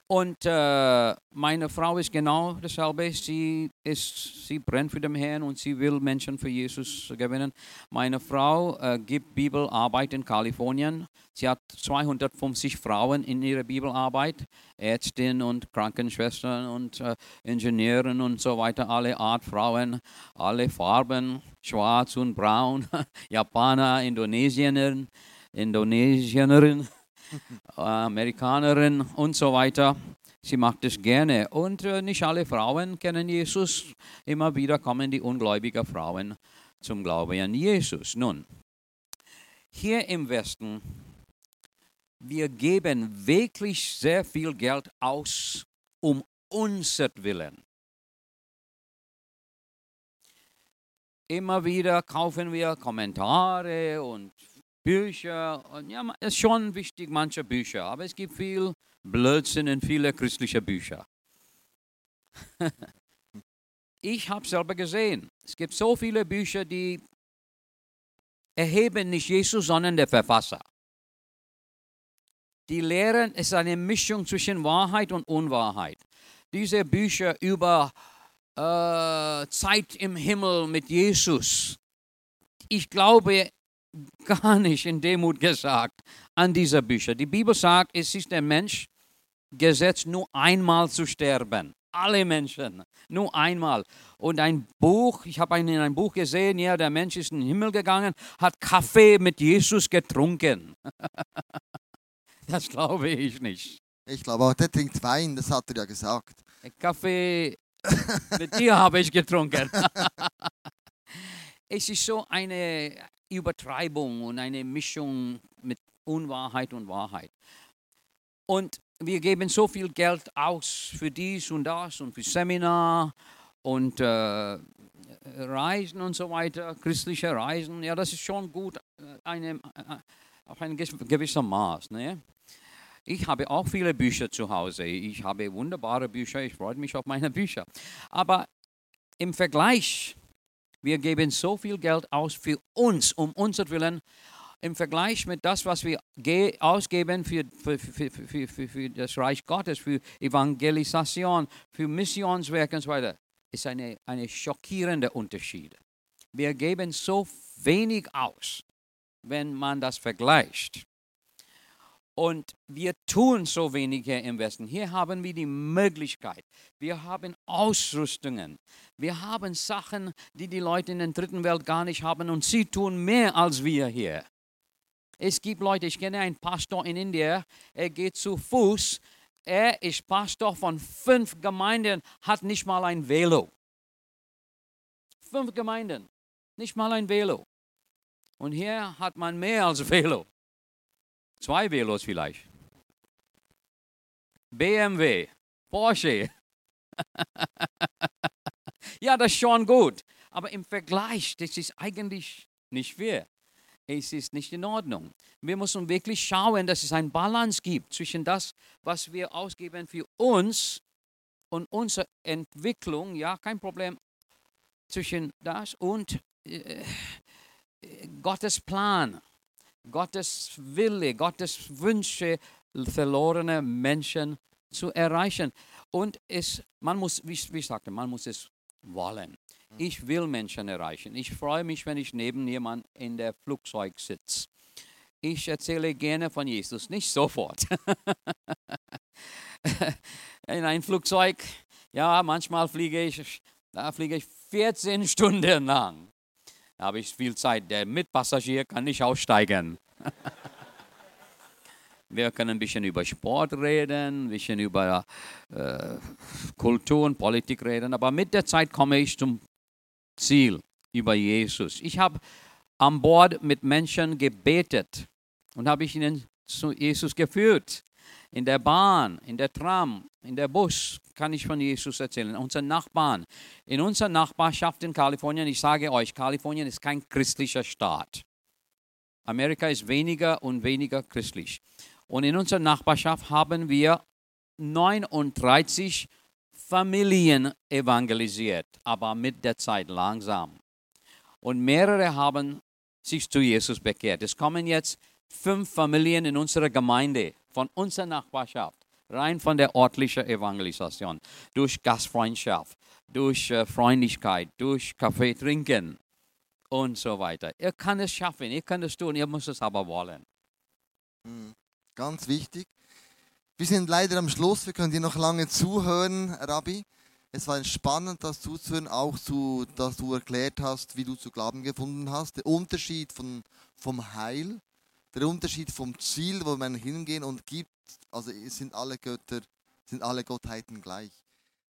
Und äh, meine Frau ist genau dasselbe. Sie, ist, sie brennt für den Herrn und sie will Menschen für Jesus gewinnen. Meine Frau äh, gibt Bibelarbeit in Kalifornien. Sie hat 250 Frauen in ihrer Bibelarbeit, Ärztinnen und Krankenschwestern und äh, Ingenieuren und so weiter, alle Art Frauen, alle Farben, schwarz und braun, (laughs) Japaner, Indonesierinnen, Indonesierinnen Amerikanerin und so weiter. Sie macht es gerne. Und äh, nicht alle Frauen kennen Jesus. Immer wieder kommen die ungläubigen Frauen zum Glauben an Jesus. Nun, hier im Westen, wir geben wirklich sehr viel Geld aus, um unser Willen. Immer wieder kaufen wir Kommentare und Bücher. Und ja, ist schon wichtig, manche Bücher, aber es gibt viel Blödsinn in viele christliche Bücher. (laughs) ich habe selber gesehen, es gibt so viele Bücher, die erheben nicht Jesus, sondern der Verfasser. Die lehren, es ist eine Mischung zwischen Wahrheit und Unwahrheit. Diese Bücher über äh, Zeit im Himmel mit Jesus, ich glaube, gar nicht in Demut gesagt an diese Bücher. Die Bibel sagt, es ist der Mensch gesetzt, nur einmal zu sterben. Alle Menschen, nur einmal. Und ein Buch, ich habe in einem Buch gesehen, ja, der Mensch ist in den Himmel gegangen, hat Kaffee mit Jesus getrunken. (laughs) das glaube ich nicht. Ich glaube auch, der trinkt Wein, das hat er ja gesagt. Kaffee mit dir habe ich getrunken. (laughs) es ist so eine, Übertreibung und eine Mischung mit Unwahrheit und Wahrheit. Und wir geben so viel Geld aus für dies und das und für Seminar und äh, Reisen und so weiter, christliche Reisen. Ja, das ist schon gut, äh, eine, äh, auf ein gewisser Maß. Ne? Ich habe auch viele Bücher zu Hause. Ich habe wunderbare Bücher. Ich freue mich auf meine Bücher. Aber im Vergleich wir geben so viel Geld aus für uns, um unser Willen, im Vergleich mit das, was wir ausgeben für, für, für, für, für das Reich Gottes, für Evangelisation, für Missionswerk und so weiter, ist eine, eine schockierende Unterschied. Wir geben so wenig aus, wenn man das vergleicht. Und wir tun so wenig hier im Westen. Hier haben wir die Möglichkeit. Wir haben Ausrüstungen. Wir haben Sachen, die die Leute in der dritten Welt gar nicht haben. Und sie tun mehr als wir hier. Es gibt Leute, ich kenne einen Pastor in Indien, er geht zu Fuß. Er ist Pastor von fünf Gemeinden, hat nicht mal ein Velo. Fünf Gemeinden, nicht mal ein Velo. Und hier hat man mehr als Velo. Zwei Velos vielleicht. BMW, Porsche. (laughs) ja, das ist schon gut. Aber im Vergleich, das ist eigentlich nicht fair. es ist nicht in Ordnung. Wir müssen wirklich schauen, dass es eine Balance gibt zwischen das, was wir ausgeben für uns und unsere Entwicklung, ja, kein Problem, zwischen das und äh, Gottes Plan, Gottes Wille, Gottes Wünsche, verlorene Menschen zu erreichen. Und es, man muss, wie, wie ich sagte, man muss es wollen. Ich will Menschen erreichen. Ich freue mich, wenn ich neben jemand in der Flugzeug sitze. Ich erzähle gerne von Jesus, nicht sofort. (laughs) in ein Flugzeug, ja, manchmal fliege ich, da fliege ich 14 Stunden lang. Da habe ich viel Zeit. Der Mitpassagier kann nicht aussteigen. (laughs) Wir können ein bisschen über Sport reden, ein bisschen über äh, Kultur und Politik reden, aber mit der Zeit komme ich zum Ziel über Jesus. Ich habe an Bord mit Menschen gebetet und habe ich ihnen zu Jesus geführt. In der Bahn, in der Tram, in der Bus kann ich von Jesus erzählen. Unseren Nachbarn. In unserer Nachbarschaft in Kalifornien, ich sage euch, Kalifornien ist kein christlicher Staat. Amerika ist weniger und weniger christlich. Und in unserer Nachbarschaft haben wir 39 Familien evangelisiert, aber mit der Zeit langsam. Und mehrere haben sich zu Jesus bekehrt. Es kommen jetzt fünf Familien in unserer Gemeinde, von unserer Nachbarschaft, rein von der örtlichen Evangelisation, durch Gastfreundschaft, durch äh, Freundlichkeit, durch Kaffee trinken und so weiter. Ihr könnt es schaffen, ihr könnt es tun, ihr müsst es aber wollen. Mhm. Ganz wichtig. Wir sind leider am Schluss, wir können dir noch lange zuhören, Rabbi. Es war spannend, das zuzuhören, auch zu, dass du erklärt hast, wie du zu Glauben gefunden hast. Der Unterschied von, vom Heil, der Unterschied vom Ziel, wo man hingehen und gibt, also sind alle Götter, sind alle Gottheiten gleich.